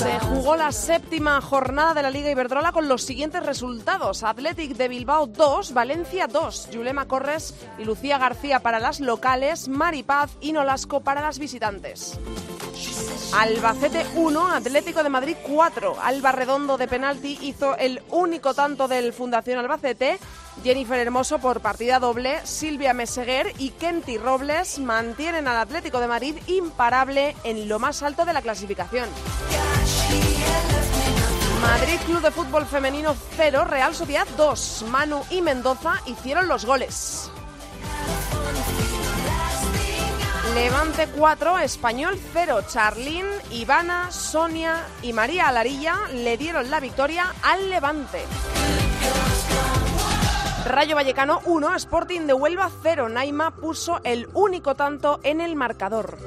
Se jugó la séptima jornada de la Liga Iberdrola con los siguientes resultados. Athletic de Bilbao 2, Valencia 2, Yulema Corres y Lucía García para las locales, Maripaz y Nolasco para las visitantes. Albacete 1, Atlético de Madrid 4. Alba Redondo de penalti hizo el único tanto del Fundación Albacete. Jennifer Hermoso por partida doble, Silvia Meseguer y Kenty Robles mantienen al Atlético de Madrid imparable en lo más alto de la clasificación. Madrid Club de Fútbol Femenino 0, Real Sociedad 2. Manu y Mendoza hicieron los goles. Levante 4, Español 0. Charlín, Ivana, Sonia y María Alarilla le dieron la victoria al Levante. Rayo Vallecano 1, Sporting de Huelva 0. Naima puso el único tanto en el marcador.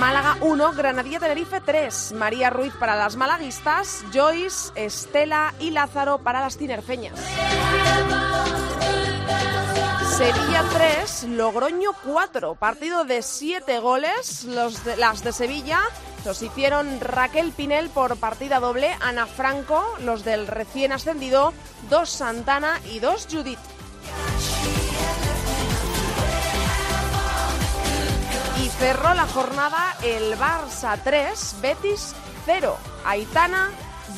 Málaga 1, Granadilla Tenerife 3. María Ruiz para las malaguistas, Joyce, Estela y Lázaro para las tinerfeñas. Sevilla 3, Logroño 4. Partido de 7 goles. Los de, las de Sevilla los hicieron Raquel Pinel por partida doble, Ana Franco, los del recién ascendido, dos Santana y dos Judith. Cerró la jornada el Barça 3, Betis 0. Aitana,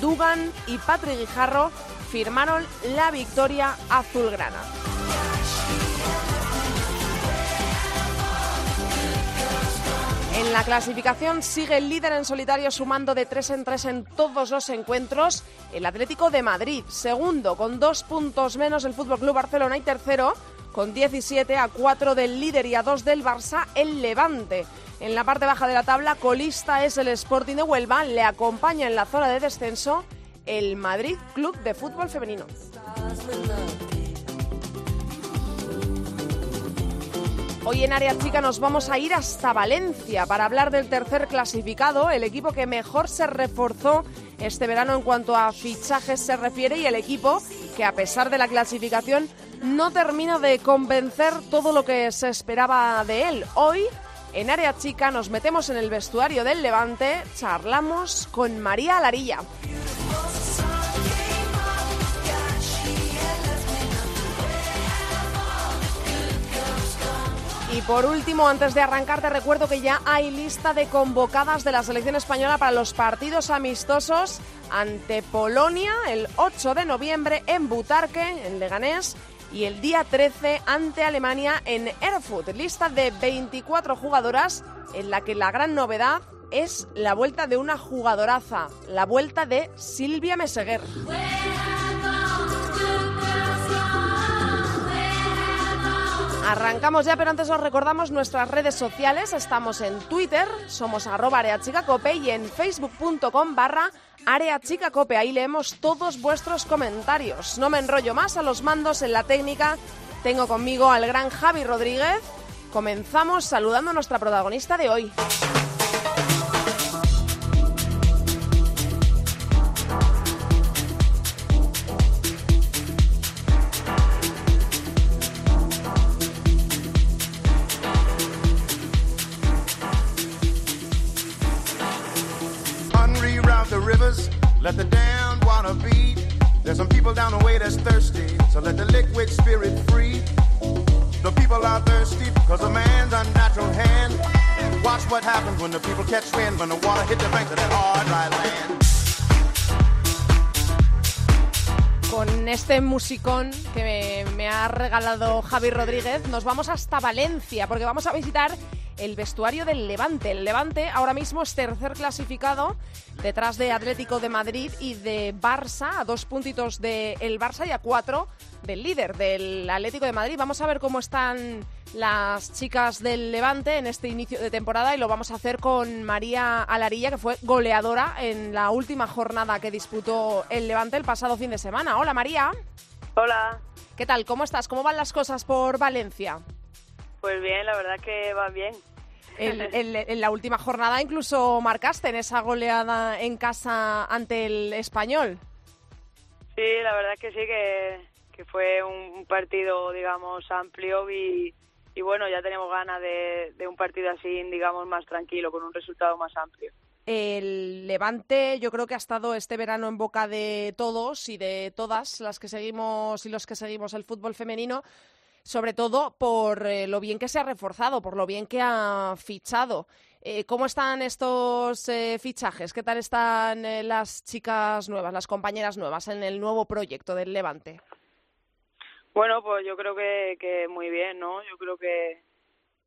Dugan y Patrick Guijarro firmaron la victoria azulgrana. En la clasificación sigue el líder en solitario sumando de 3 en 3 en todos los encuentros el Atlético de Madrid. Segundo, con dos puntos menos el Fútbol Club Barcelona y tercero, con 17 a 4 del líder y a 2 del Barça, el Levante. En la parte baja de la tabla, colista es el Sporting de Huelva, le acompaña en la zona de descenso el Madrid Club de Fútbol Femenino. Hoy en Área Chica nos vamos a ir hasta Valencia para hablar del tercer clasificado, el equipo que mejor se reforzó este verano en cuanto a fichajes se refiere y el equipo que a pesar de la clasificación no termina de convencer todo lo que se esperaba de él. Hoy en Área Chica nos metemos en el vestuario del Levante, charlamos con María Larilla. Y por último, antes de arrancar, te recuerdo que ya hay lista de convocadas de la selección española para los partidos amistosos ante Polonia el 8 de noviembre en Butarque, en Leganés, y el día 13 ante Alemania en Erfurt. Lista de 24 jugadoras en la que la gran novedad es la vuelta de una jugadoraza, la vuelta de Silvia Meseguer. Arrancamos ya, pero antes os recordamos nuestras redes sociales. Estamos en Twitter, somos arroba areachicacope y en facebook.com barra areachicacope. Ahí leemos todos vuestros comentarios. No me enrollo más a los mandos en la técnica. Tengo conmigo al gran Javi Rodríguez. Comenzamos saludando a nuestra protagonista de hoy. Con este musicón que me, ha regalado Javi Rodríguez, nos vamos hasta Valencia porque vamos a visitar el vestuario del Levante. El Levante ahora mismo es tercer clasificado detrás de Atlético de Madrid y de Barça, a dos puntitos del el Barça y a cuatro del líder del Atlético de Madrid. Vamos a ver cómo están las chicas del Levante en este inicio de temporada y lo vamos a hacer con María Alarilla, que fue goleadora en la última jornada que disputó el Levante el pasado fin de semana. Hola María. Hola. ¿Qué tal? ¿Cómo estás? ¿Cómo van las cosas por Valencia? Pues bien, la verdad que va bien. en la última jornada incluso marcaste en esa goleada en casa ante el español. Sí, la verdad que sí, que, que fue un partido, digamos, amplio y, y bueno, ya tenemos ganas de, de un partido así, digamos, más tranquilo, con un resultado más amplio. El Levante yo creo que ha estado este verano en boca de todos y de todas las que seguimos y los que seguimos el fútbol femenino, sobre todo por eh, lo bien que se ha reforzado, por lo bien que ha fichado. Eh, ¿Cómo están estos eh, fichajes? ¿Qué tal están las chicas nuevas, las compañeras nuevas en el nuevo proyecto del Levante? Bueno, pues yo creo que, que muy bien, ¿no? Yo creo que,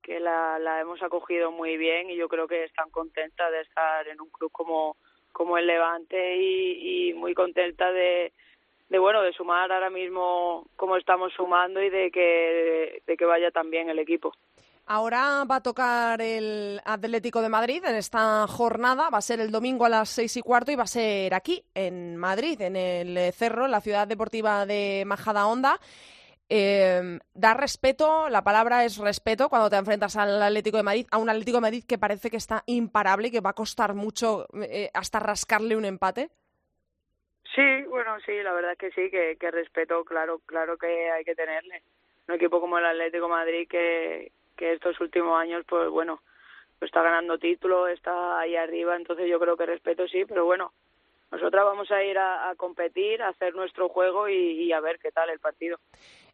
que la, la hemos acogido muy bien y yo creo que están contentas de estar en un club como, como el Levante y, muy contenta de, de bueno de sumar ahora mismo como estamos sumando y de que de que vaya también el equipo. Ahora va a tocar el Atlético de Madrid en esta jornada. Va a ser el domingo a las seis y cuarto y va a ser aquí, en Madrid, en el Cerro, en la ciudad deportiva de Majadahonda. Eh, da respeto, la palabra es respeto cuando te enfrentas al Atlético de Madrid, a un Atlético de Madrid que parece que está imparable y que va a costar mucho eh, hasta rascarle un empate. Sí, bueno, sí, la verdad es que sí, que, que respeto, claro, claro que hay que tenerle. Un equipo como el Atlético de Madrid que, que estos últimos años, pues bueno, está ganando títulos, está ahí arriba, entonces yo creo que respeto sí, pero bueno, nosotras vamos a ir a, competir, a hacer nuestro juego y, a ver qué tal el partido.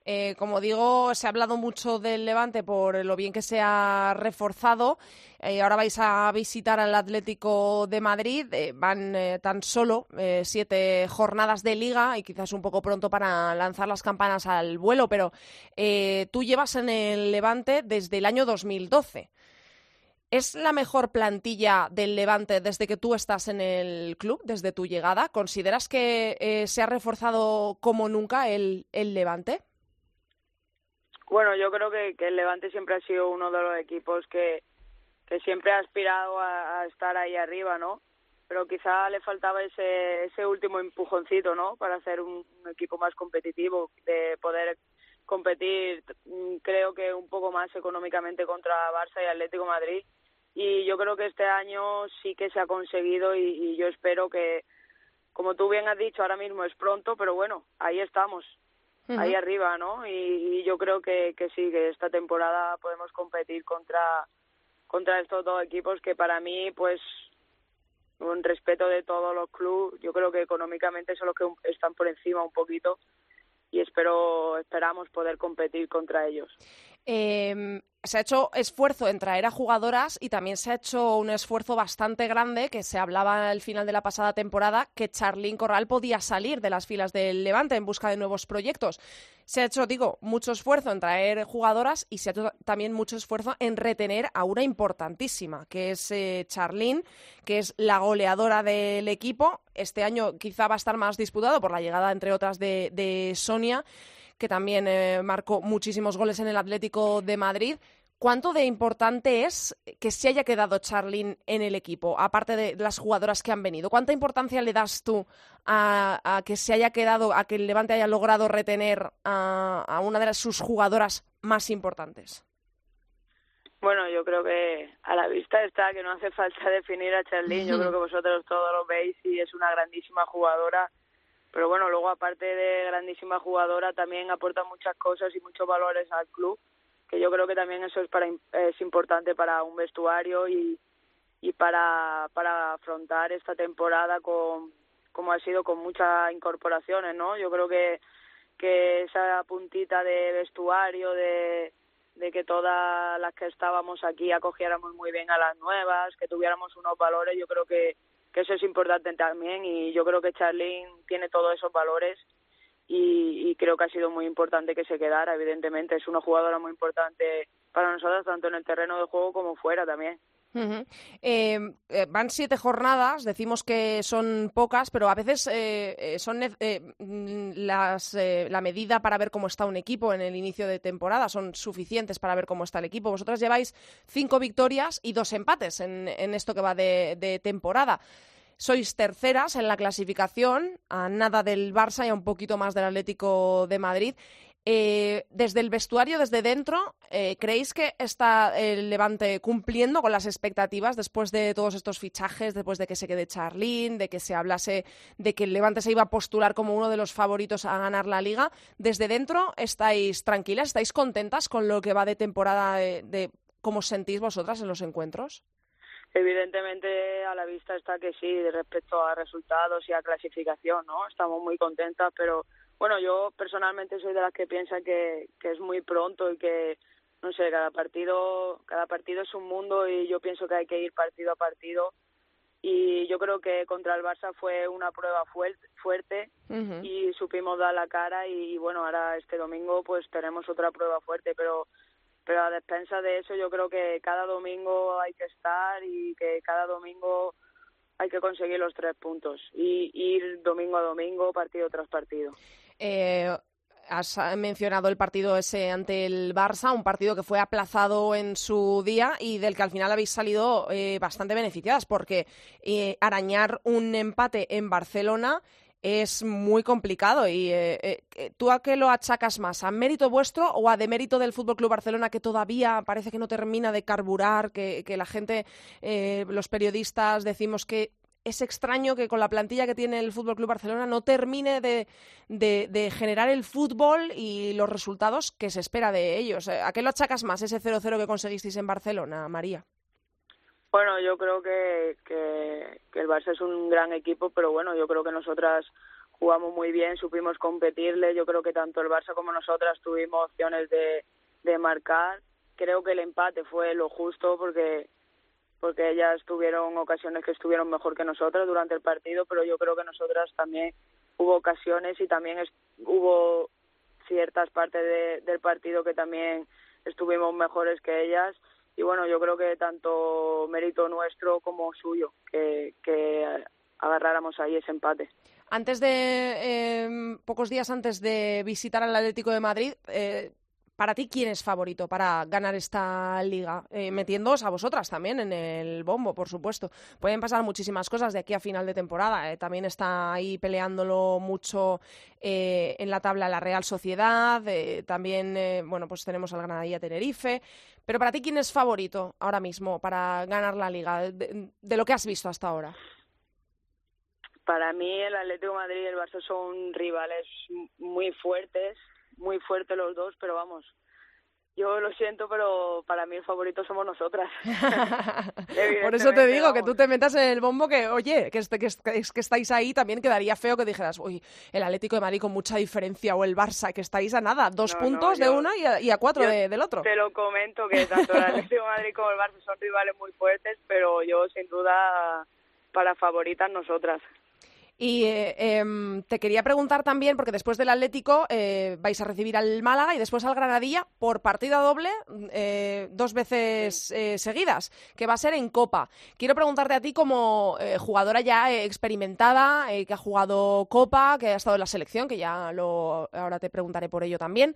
Eh, como digo, se ha hablado mucho del Levante por lo bien que se ha reforzado. Eh, ahora vais a visitar al Atlético de Madrid. Eh, van tan solo siete jornadas de liga y quizás un poco pronto para lanzar las campanas al vuelo, pero tú llevas en el Levante desde el año 2012. ¿Es la mejor plantilla del Levante desde que tú estás en el club, desde tu llegada? ¿Consideras que eh, se ha reforzado como nunca el, el Levante? Bueno, yo creo que, el Levante siempre ha sido uno de los equipos que, que siempre ha aspirado a, estar ahí arriba, ¿no? Pero quizá le faltaba ese, ese último empujoncito, ¿no? Para hacer un, un equipo más competitivo, de poder competir, mm, creo que un poco más económicamente contra Barça y Atlético Madrid y yo creo que este año sí que se ha conseguido y, yo espero que, como tú bien has dicho, ahora mismo es pronto, pero bueno, ahí estamos, ahí arriba, ¿no? Y, yo creo que, que sí, que esta temporada podemos competir contra, contra estos dos equipos que para mí, pues, un respeto de todos los clubes, yo creo que económicamente son los que están por encima un poquito y espero esperamos poder competir contra ellos. Eh, se ha hecho esfuerzo en traer a jugadoras y también se ha hecho un esfuerzo bastante grande que se hablaba al final de la pasada temporada que Charlín Corral podía salir de las filas del Levante en busca de nuevos proyectos. Se ha hecho, digo, mucho esfuerzo en traer jugadoras y se ha hecho también mucho esfuerzo en retener a una importantísima, que es eh, Charlín, que es la goleadora del equipo. Este año quizá va a estar más disputado por la llegada, entre otras, de Sonia que también eh, marcó muchísimos goles en el Atlético de Madrid. ¿Cuánto de importante es que se haya quedado Charlín en el equipo, aparte de las jugadoras que han venido? ¿Cuánta importancia le das tú a, que se haya quedado, a que el Levante haya logrado retener a, una de sus jugadoras más importantes? Bueno, yo creo que a la vista está que no hace falta definir a Charlín. Yo creo que vosotros todos lo veis y es una grandísima jugadora pero bueno, luego aparte de grandísima jugadora también aporta muchas cosas y muchos valores al club, que yo creo que también eso es para es importante para un vestuario y, y para para afrontar esta temporada con como ha sido con muchas incorporaciones, ¿no? Yo creo que que esa puntita de vestuario de de que todas las que estábamos aquí acogiéramos muy bien a las nuevas, que tuviéramos unos valores, yo creo que que eso es importante también y yo creo que Charlene tiene todos esos valores y, creo que ha sido muy importante que se quedara, evidentemente es una jugadora muy importante para nosotros tanto en el terreno de juego como fuera también. Em, eh, van siete jornadas, decimos que son pocas, pero a veces eh, eh, son mm, las, la medida para ver cómo está un equipo en el inicio de temporada, son suficientes para ver cómo está el equipo. Vosotras lleváis cinco victorias y dos empates en, esto que va de temporada. sois terceras en la clasificación, a nada del Barça y a un poquito más del Atlético de Madrid. Eh, desde el vestuario, desde dentro, eh, ¿creéis que está el Levante cumpliendo con las expectativas después de todos estos fichajes, después de que se quede Charlín, de que se hablase de que el Levante se iba a postular como uno de los favoritos a ganar la liga? Desde dentro, ¿estáis tranquilas, estáis contentas con lo que va de temporada, de, de cómo sentís vosotras en los encuentros? Evidentemente a la vista está que sí, respecto a resultados y a clasificación, ¿no? Estamos muy contentas, pero bueno, yo personalmente soy de las que piensa que, que es muy pronto y que, no sé, cada partido, cada partido es un mundo y yo pienso que hay que ir partido a partido y yo creo que contra el Barça fue una prueba fuerte y supimos dar la cara y, bueno, ahora este domingo pues tenemos otra prueba fuerte, pero pero a despensa de eso yo creo que cada domingo hay que estar y que cada domingo hay que conseguir los tres puntos y ir domingo a domingo, partido tras partido. Eh, has mencionado el partido ese ante el Barça, un partido que fue aplazado en su día y del que al final habéis salido eh, bastante beneficiadas, porque eh, arañar un empate en Barcelona es muy complicado. ¿Y tú a qué lo achacas más? ¿A mérito vuestro o a demérito del Fútbol Club Barcelona que todavía parece que no termina de carburar, que, que la gente, los periodistas decimos que es extraño que con la plantilla que tiene el Fútbol Club Barcelona no termine de, de, generar el fútbol y los resultados que se espera de ellos. ¿A qué lo achacas más ese 0-0 que conseguisteis en Barcelona, María? Bueno, yo creo que, que, el Barça es un gran equipo, pero bueno, yo creo que nosotras jugamos muy bien, supimos competirle. Yo creo que tanto el Barça como nosotras tuvimos opciones de, de marcar. Creo que el empate fue lo justo porque porque ellas tuvieron ocasiones que estuvieron mejor que nosotras durante el partido, pero yo creo que nosotras también hubo ocasiones y también hubo ciertas partes del partido que también estuvimos mejores que ellas y bueno, yo creo que tanto mérito nuestro como suyo que, agarráramos ahí ese empate. Antes de, eh, pocos días antes de visitar al Atlético de Madrid, eh, para ti, ¿quién es favorito para ganar esta liga? Eh, metiéndoos a vosotras también en el bombo, por supuesto. Pueden pasar muchísimas cosas de aquí a final de temporada. Eh. También está ahí peleándolo mucho eh, en la tabla la Real Sociedad. también, bueno, pues tenemos al Granadilla Tenerife. Pero para ti, ¿quién es favorito ahora mismo para ganar la liga? De, lo que has visto hasta ahora. Para mí, el Atlético Madrid y el Barça son rivales muy fuertes muy fuerte los dos, pero vamos, yo lo siento, pero para mí el favorito somos nosotras. Por eso te digo que tú te metas en el bombo que, oye, que, este, que, que estáis ahí, también quedaría feo que dijeras, uy, el Atlético de Madrid con mucha diferencia o el Barça, que estáis a nada, dos puntos de uno y a, cuatro del otro. Te lo comento que tanto el Atlético de Madrid como el Barça son rivales muy fuertes, pero yo sin duda para favoritas nosotras. Y eh, em, te quería preguntar también, porque después del Atlético eh, vais a recibir al Málaga y después al Granadilla por partida doble eh, dos veces seguidas, que va a ser en Copa. Quiero preguntarte a ti como jugadora ya experimentada, que ha jugado Copa, que ha estado en la selección, que ya lo, ahora te preguntaré por ello también.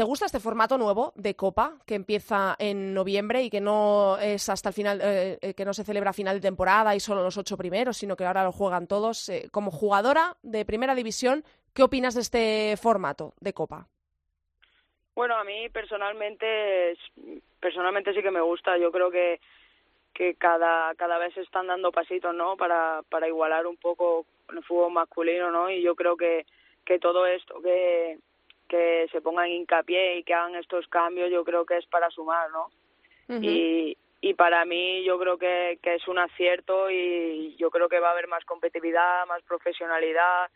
¿Te gusta este formato nuevo de Copa que empieza en noviembre y que no es hasta el final, eh, eh, que no se celebra a final de temporada y solo los ocho primeros, sino que ahora lo juegan todos? Eh, como jugadora de primera división, ¿qué opinas de este formato de Copa? Bueno, a mí personalmente, personalmente sí que me gusta. Yo creo que que cada cada vez se están dando pasitos, ¿no? Para para igualar un poco el fútbol masculino, ¿no? Y yo creo que que todo esto que que se pongan hincapié y que hagan estos cambios, yo creo que es para sumar, ¿no? y, y para mí yo creo que, que es un acierto y yo creo que va a haber más competitividad, más profesionalidad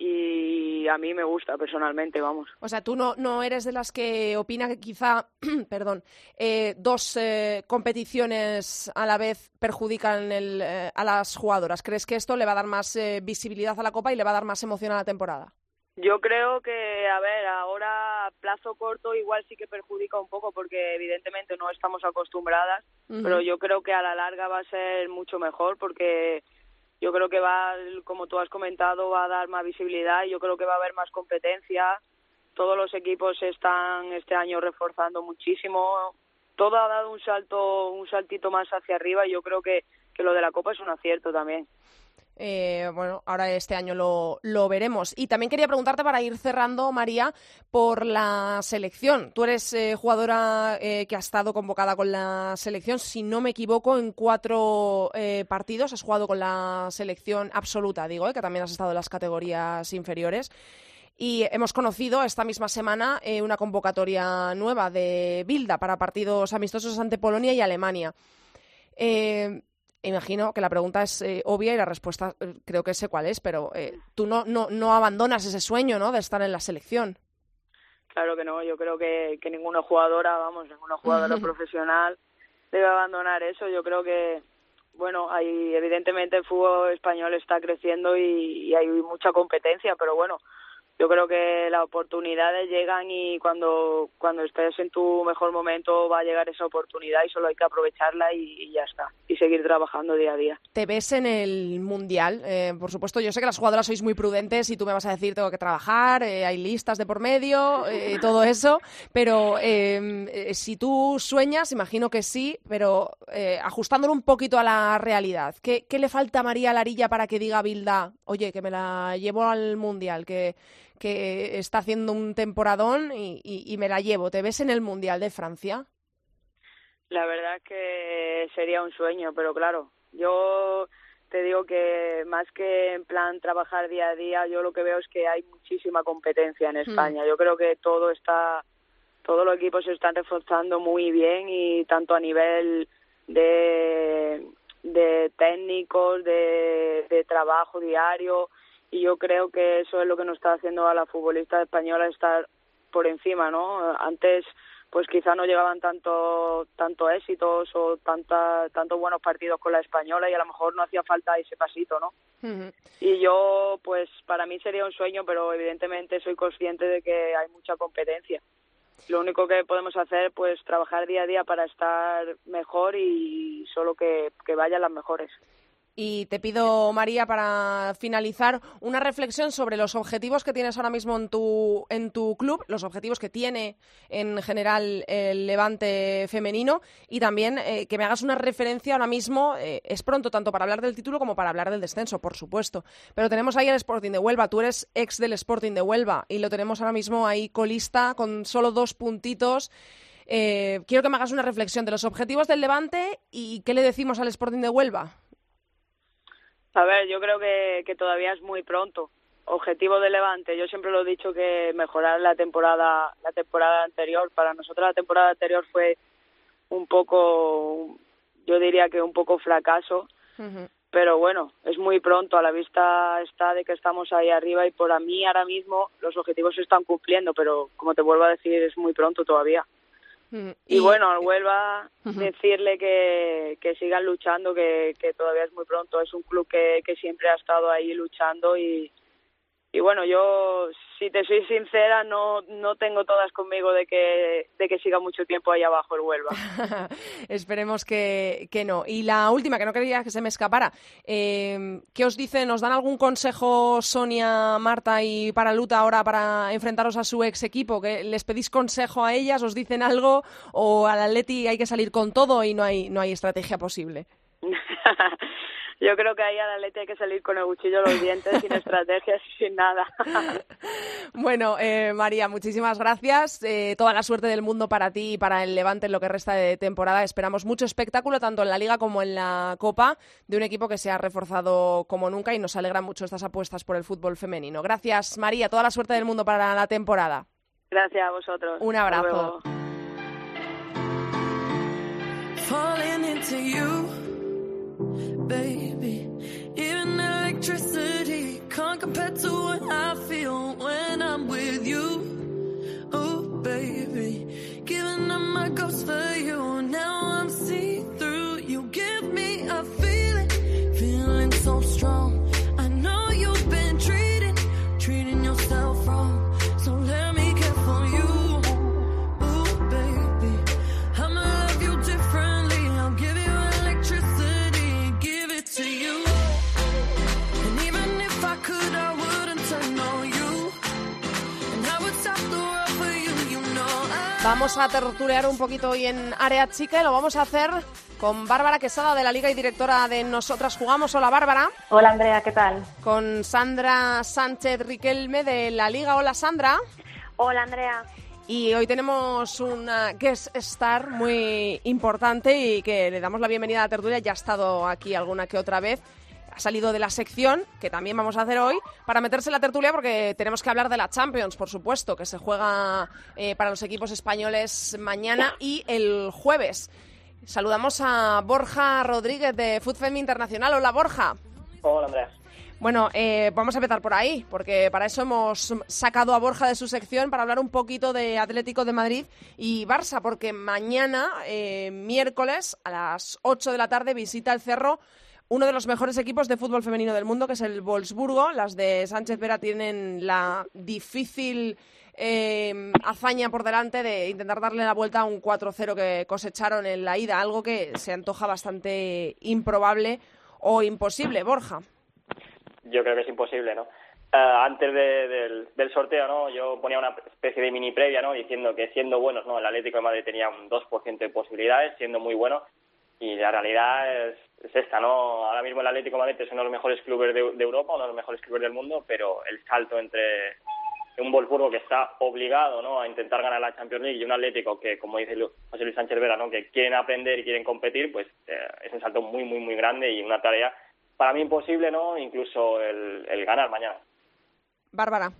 y a mí me gusta personalmente, vamos. O sea, tú no, no eres de las que opina que quizá, perdón, eh, dos eh, competiciones a la vez perjudican el, eh, a las jugadoras. ¿Crees que esto le va a dar más visibilidad a la Copa y le va a dar más emoción a la temporada? Yo creo que, a ver, ahora a plazo corto igual sí que perjudica un poco porque evidentemente no estamos acostumbradas, pero yo creo que a la larga va a ser mucho mejor porque yo creo que va, como tú has comentado, va a dar más visibilidad y yo creo que va a haber más competencia. Todos los equipos se están este año reforzando muchísimo. Todo ha dado un salto, un saltito más hacia arriba y yo creo que, que lo de la Copa es un acierto también. Eh, bueno, ahora este año lo, lo, veremos. Y también quería preguntarte para ir cerrando, María, por la selección. Tú eres eh, jugadora eh, que ha estado convocada con la selección, si no me equivoco, en cuatro partidos. Has jugado con la selección absoluta, digo, que también has estado en las categorías inferiores. Y hemos conocido esta misma semana una convocatoria nueva de Bilda para partidos amistosos ante Polonia y Alemania. Eh, Imagino que la pregunta es eh, obvia y la respuesta eh, creo que sé cuál es, pero eh, tú no, no, no abandonas ese sueño ¿no? de estar en la selección. Claro que no, yo creo que, que ninguna jugadora, vamos, ninguna jugadora profesional debe abandonar eso. Yo creo que, bueno, hay, evidentemente el fútbol español está creciendo y hay mucha competencia, pero bueno, yo creo que las oportunidades llegan y cuando, cuando estés en tu mejor momento va a llegar esa oportunidad y solo hay que aprovecharla y, ya está. Y seguir trabajando día a día. ¿Te ves en el Mundial? Eh, por supuesto, yo sé que las jugadoras sois muy prudentes y tú me vas a decir tengo que trabajar, eh, hay listas de por medio, eh, todo eso, pero si tú sueñas, imagino que sí, pero ajustándolo un poquito a la realidad, ¿qué, ¿qué le falta a María Larilla para que diga Bilda, oye, que me la llevo al Mundial, que que está haciendo un temporadón y, me la llevo. ¿Te ves en el Mundial de Francia? La verdad que sería un sueño, pero claro, yo te digo que más que en plan trabajar día a día, yo lo que veo es que hay muchísima competencia en hmm. España. Yo creo que todo está, todos los equipos se están reforzando muy bien y tanto a nivel de, de técnicos, de, de trabajo diario, y yo creo que eso es lo que nos está haciendo a la futbolista española estar por encima, ¿no? Antes pues quizá no llegaban tanto tanto éxitos o tanta, tantos buenos partidos con la española y a lo mejor no hacía falta ese pasito, ¿no? Y yo, pues para mí sería un sueño, pero evidentemente soy consciente de que hay mucha competencia. Lo único que podemos hacer, pues trabajar día a día para estar mejor y solo que, que vayan las mejores. Y te pido, María, para finalizar, una reflexión sobre los objetivos que tienes ahora mismo en tu, en tu club, los objetivos que tiene en general el Levante femenino y también eh, que me hagas una referencia ahora mismo. Eh, es pronto tanto para hablar del título como para hablar del descenso, por supuesto. Pero tenemos ahí el Sporting de Huelva. Tú eres ex del Sporting de Huelva y lo tenemos ahora mismo ahí colista con solo dos puntitos. Eh, quiero que me hagas una reflexión de los objetivos del Levante y qué le decimos al Sporting de Huelva. A ver, yo creo que, que todavía es muy pronto. Objetivo de Levante, yo siempre lo he dicho que mejorar la temporada, la temporada anterior. Para nosotros la temporada anterior fue un poco, yo diría que un poco fracaso. Pero bueno, es muy pronto, a la vista está de que estamos ahí arriba y por a mí ahora mismo los objetivos se están cumpliendo, pero como te vuelvo a decir, es muy pronto todavía. Y, bueno, al Huelva decirle que, que sigan luchando, que, que todavía es muy pronto. Es un club que, que siempre ha estado ahí luchando y, y bueno, yo, si te soy sincera, no, no tengo todas conmigo de que, de que siga mucho tiempo ahí abajo el Huelva. Esperemos que, que, no. Y la última, que no quería que se me escapara, eh, ¿qué os dicen? ¿Nos dan algún consejo Sonia, Marta y Paraluta ahora para enfrentaros a su ex equipo? ¿Que ¿Les pedís consejo a ellas? ¿Os dicen algo? ¿O al Atleti hay que salir con todo y no hay, no hay estrategia posible? yo creo que ahí a la leche hay que salir con el cuchillo los dientes, sin estrategias y sin nada. bueno, eh, María, muchísimas gracias. Eh, toda la suerte del mundo para ti y para el Levante en lo que resta de temporada. Esperamos mucho espectáculo, tanto en la Liga como en la Copa, de un equipo que se ha reforzado como nunca y nos alegra mucho estas apuestas por el fútbol femenino. Gracias, María. Toda la suerte del mundo para la temporada. Gracias a vosotros. Un abrazo. Vamos a tertulear un poquito hoy en Área Chica y lo vamos a hacer con Bárbara Quesada de la Liga y directora de Nosotras Jugamos. Hola Bárbara. Hola Andrea, ¿qué tal? Con Sandra Sánchez Riquelme de la Liga. Hola Sandra. Hola Andrea. Y hoy tenemos una guest star muy importante y que le damos la bienvenida a la tertulia. Ya ha estado aquí alguna que otra vez. Ha salido de la sección, que también vamos a hacer hoy, para meterse en la tertulia porque tenemos que hablar de la Champions, por supuesto, que se juega eh, para los equipos españoles mañana y el jueves. Saludamos a Borja Rodríguez de Food Internacional. Hola, Borja. Hola, Andrea. Bueno, eh, vamos a empezar por ahí, porque para eso hemos sacado a Borja de su sección para hablar un poquito de Atlético de Madrid y Barça, porque mañana, eh, miércoles, a las 8 de la tarde, visita el Cerro uno de los mejores equipos de fútbol femenino del mundo, que es el Wolfsburgo. Las de Sánchez Vera tienen la difícil eh, hazaña por delante de intentar darle la vuelta a un 4-0 que cosecharon en la ida, algo que se antoja bastante improbable o imposible. Borja. Yo creo que es imposible, ¿no? Eh, antes del, sorteo, ¿no? Yo ponía una especie de mini previa, ¿no? Diciendo que siendo buenos, ¿no? El Atlético de Madrid tenía un 2% de posibilidades, siendo muy bueno. Y la realidad es, esta, ¿no? Ahora mismo el Atlético de Madrid es uno de los mejores clubes de, de Europa, uno de los mejores clubes del mundo, pero el salto entre un Wolfsburgo que está obligado ¿no? a intentar ganar la Champions League y un Atlético que, como dice José Luis Sánchez Vera, ¿no? que quieren aprender y quieren competir, pues eh, es un salto muy, muy, muy grande y una tarea para mí imposible, ¿no? Incluso el, el ganar mañana. Bárbara.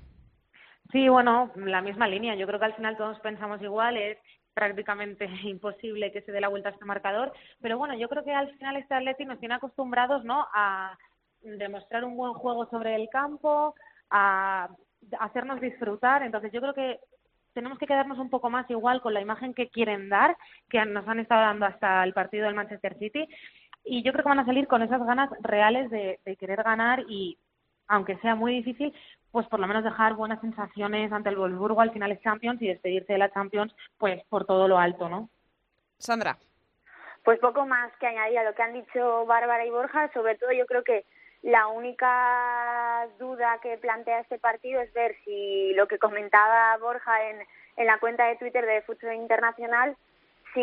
Sí, bueno, la misma línea. Yo creo que al final todos pensamos igual. Es prácticamente imposible que se dé la vuelta a este marcador. Pero bueno, yo creo que al final este Atlético nos tiene acostumbrados, ¿no? A demostrar un buen juego sobre el campo, a hacernos disfrutar. Entonces yo creo que tenemos que quedarnos un poco más igual con la imagen que quieren dar, que nos han estado dando hasta el partido del Manchester City. Y yo creo que van a salir con esas ganas reales de, querer ganar y, aunque sea muy difícil, pues por lo menos dejar buenas sensaciones ante el Wolfsburgo al final es Champions y despedirse de la Champions pues por todo lo alto, ¿no? Sandra. Pues poco más que añadir a lo que han dicho Bárbara y Borja, sobre todo yo creo que la única duda que plantea este partido es ver si lo que comentaba Borja en, en la cuenta de Twitter de Fútbol Internacional, si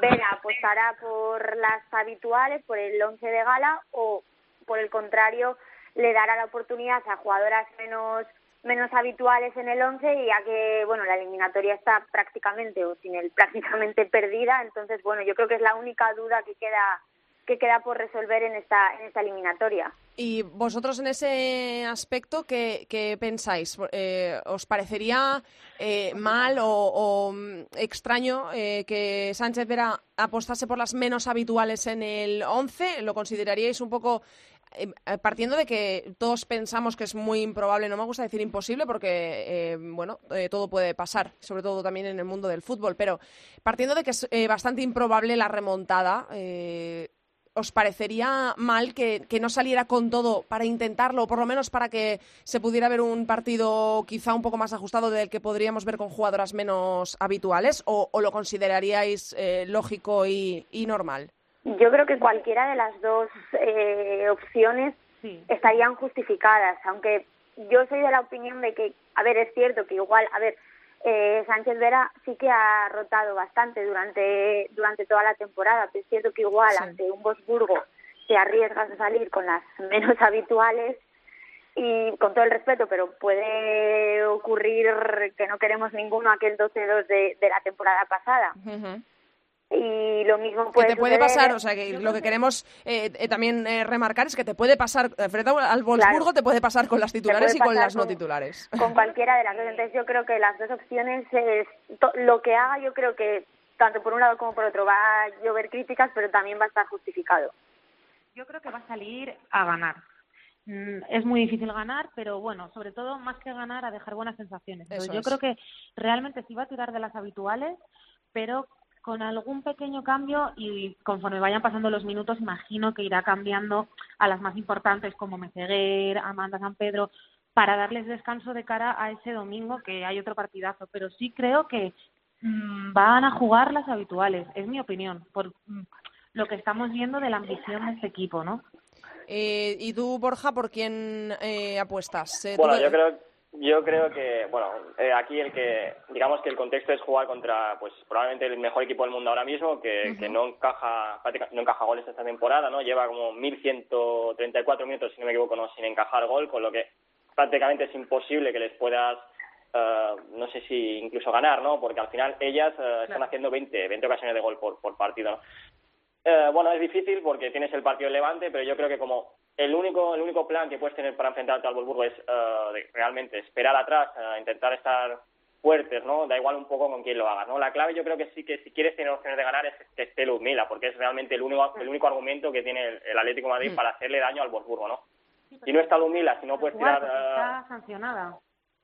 Vera apostará por las habituales, por el once de gala, o por el contrario, le dará la oportunidad a jugadoras menos menos habituales en el once y ya que bueno la eliminatoria está prácticamente o sin el prácticamente perdida entonces bueno yo creo que es la única duda que queda que queda por resolver en esta, en esta eliminatoria. ¿Y vosotros en ese aspecto qué, qué pensáis? Eh, ¿Os parecería eh, mal o, mm, extraño eh, que Sánchez Vera apostase por las menos habituales en el 11? ¿Lo consideraríais un poco partiendo de que todos pensamos que es muy improbable, no me gusta decir imposible porque, bueno, todo puede pasar, sobre todo también en el mundo del fútbol, pero partiendo de que es bastante improbable la remontada, ¿os parecería mal que, no saliera con todo para intentarlo, o por lo menos para que se pudiera ver un partido quizá un poco más ajustado del que podríamos ver con jugadoras menos habituales? ¿O, lo consideraríais eh, lógico y, normal? Yo creo que cualquiera de las dos eh, opciones estarían justificadas, aunque yo soy de la opinión de que, a ver, es cierto que igual, a ver, eh, Sánchez Vera sí que ha rotado bastante durante, durante toda la temporada, pero es cierto que igual ante un Bosburgo te arriesgas a salir con las menos habituales y con todo el respeto, pero puede ocurrir que no queremos ninguno aquel 12-2 de, de la temporada pasada y lo mismo puede que te puede pasar, o sea, que lo que queremos eh, eh, también eh, remarcar es que te puede pasar, frente al Wolfsburgo te puede pasar con las titulares y con las no titulares. Con cualquiera de las dos, entonces yo creo que las dos opciones, es, lo que haga yo creo que tanto por un lado como por otro va a llover críticas, pero también va a estar justificado. Yo creo que va a salir a ganar. Mm, es muy difícil ganar, pero bueno, sobre todo más que ganar, a dejar buenas sensaciones. yo creo que realmente sí va a tirar de las habituales, pero con algún pequeño cambio y conforme vayan pasando los minutos imagino que irá cambiando a las más importantes como Meseguer, Amanda San Pedro, para darles descanso de cara a ese domingo que hay otro partidazo. Pero sí creo que mm, van a jugar las habituales, es mi opinión, por mm, lo que estamos viendo de la ambición de este equipo, ¿no? Eh, ¿Y tú, Borja, por quién eh, apuestas? Eh, bueno, yo creo Yo creo que, bueno, eh, aquí el que, digamos que el contexto es jugar contra, pues probablemente el mejor equipo del mundo ahora mismo, que, que no encaja, no encaja goles esta temporada, ¿no? Lleva como 1.134 minutos, si no me equivoco, no, sin encajar gol, con lo que prácticamente es imposible que les puedas, eh, no sé si incluso ganar, ¿no? Porque al final ellas eh, están haciendo 20, 20 ocasiones de gol por, por partido, ¿no? Bueno, es difícil porque tienes el partido Levante, pero yo creo que como el único, el único plan que puedes tener para enfrentarte al Wolfsburgo es uh, realmente esperar atrás, uh, intentar estar fuertes, ¿no? Da igual un poco con quién lo hagas, ¿no? La clave yo creo que sí que si quieres tener opciones de ganar es que esté Ludmila, porque es realmente el único, el único argumento que tiene el, Atlético de Madrid mm. para hacerle daño al Wolfsburgo, ¿no? Si no está Ludmila, si no puedes tirar... Está sancionada.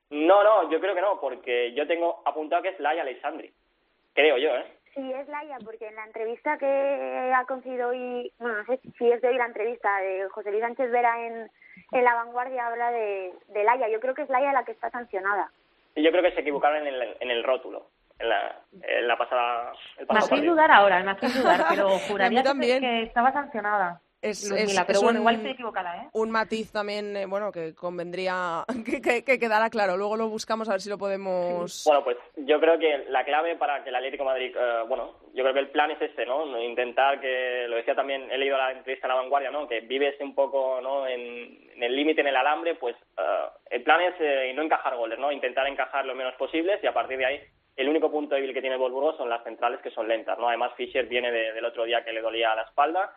No, no, yo creo que no, porque yo tengo apuntado que es Laia Alessandri. Creo yo, ¿eh? Sí, es Laia, porque en la entrevista que ha conseguido hoy, bueno, no sé si es de hoy la entrevista de José Luis Sánchez Vera en, en La Vanguardia, habla de, de Laia. Yo creo que es Laia la que está sancionada. Y yo creo que se equivocaron en el, en el rótulo. En la, en la pasada. El me hacéis dudar ahora, me hacéis dudar, pero juraría que, que estaba sancionada es, es, un, igual estoy equivocada, ¿eh? Un matiz también, eh, bueno, que convendría que, que, quedara claro. Luego lo buscamos a ver si lo podemos... Bueno, pues yo creo que la clave para que el Atlético Madrid, eh, bueno, yo creo que el plan es este, ¿no? Intentar que, lo decía también, he leído la entrevista en La Vanguardia, ¿no? Que vives un poco, ¿no? En, el límite, en el alambre, pues uh, el plan es no encajar goles, ¿no? Intentar encajar lo menos posibles y a partir de ahí el único punto débil que tiene el Wolfsburgo son las centrales que son lentas, ¿no? Además Fischer viene del otro día que le dolía la espalda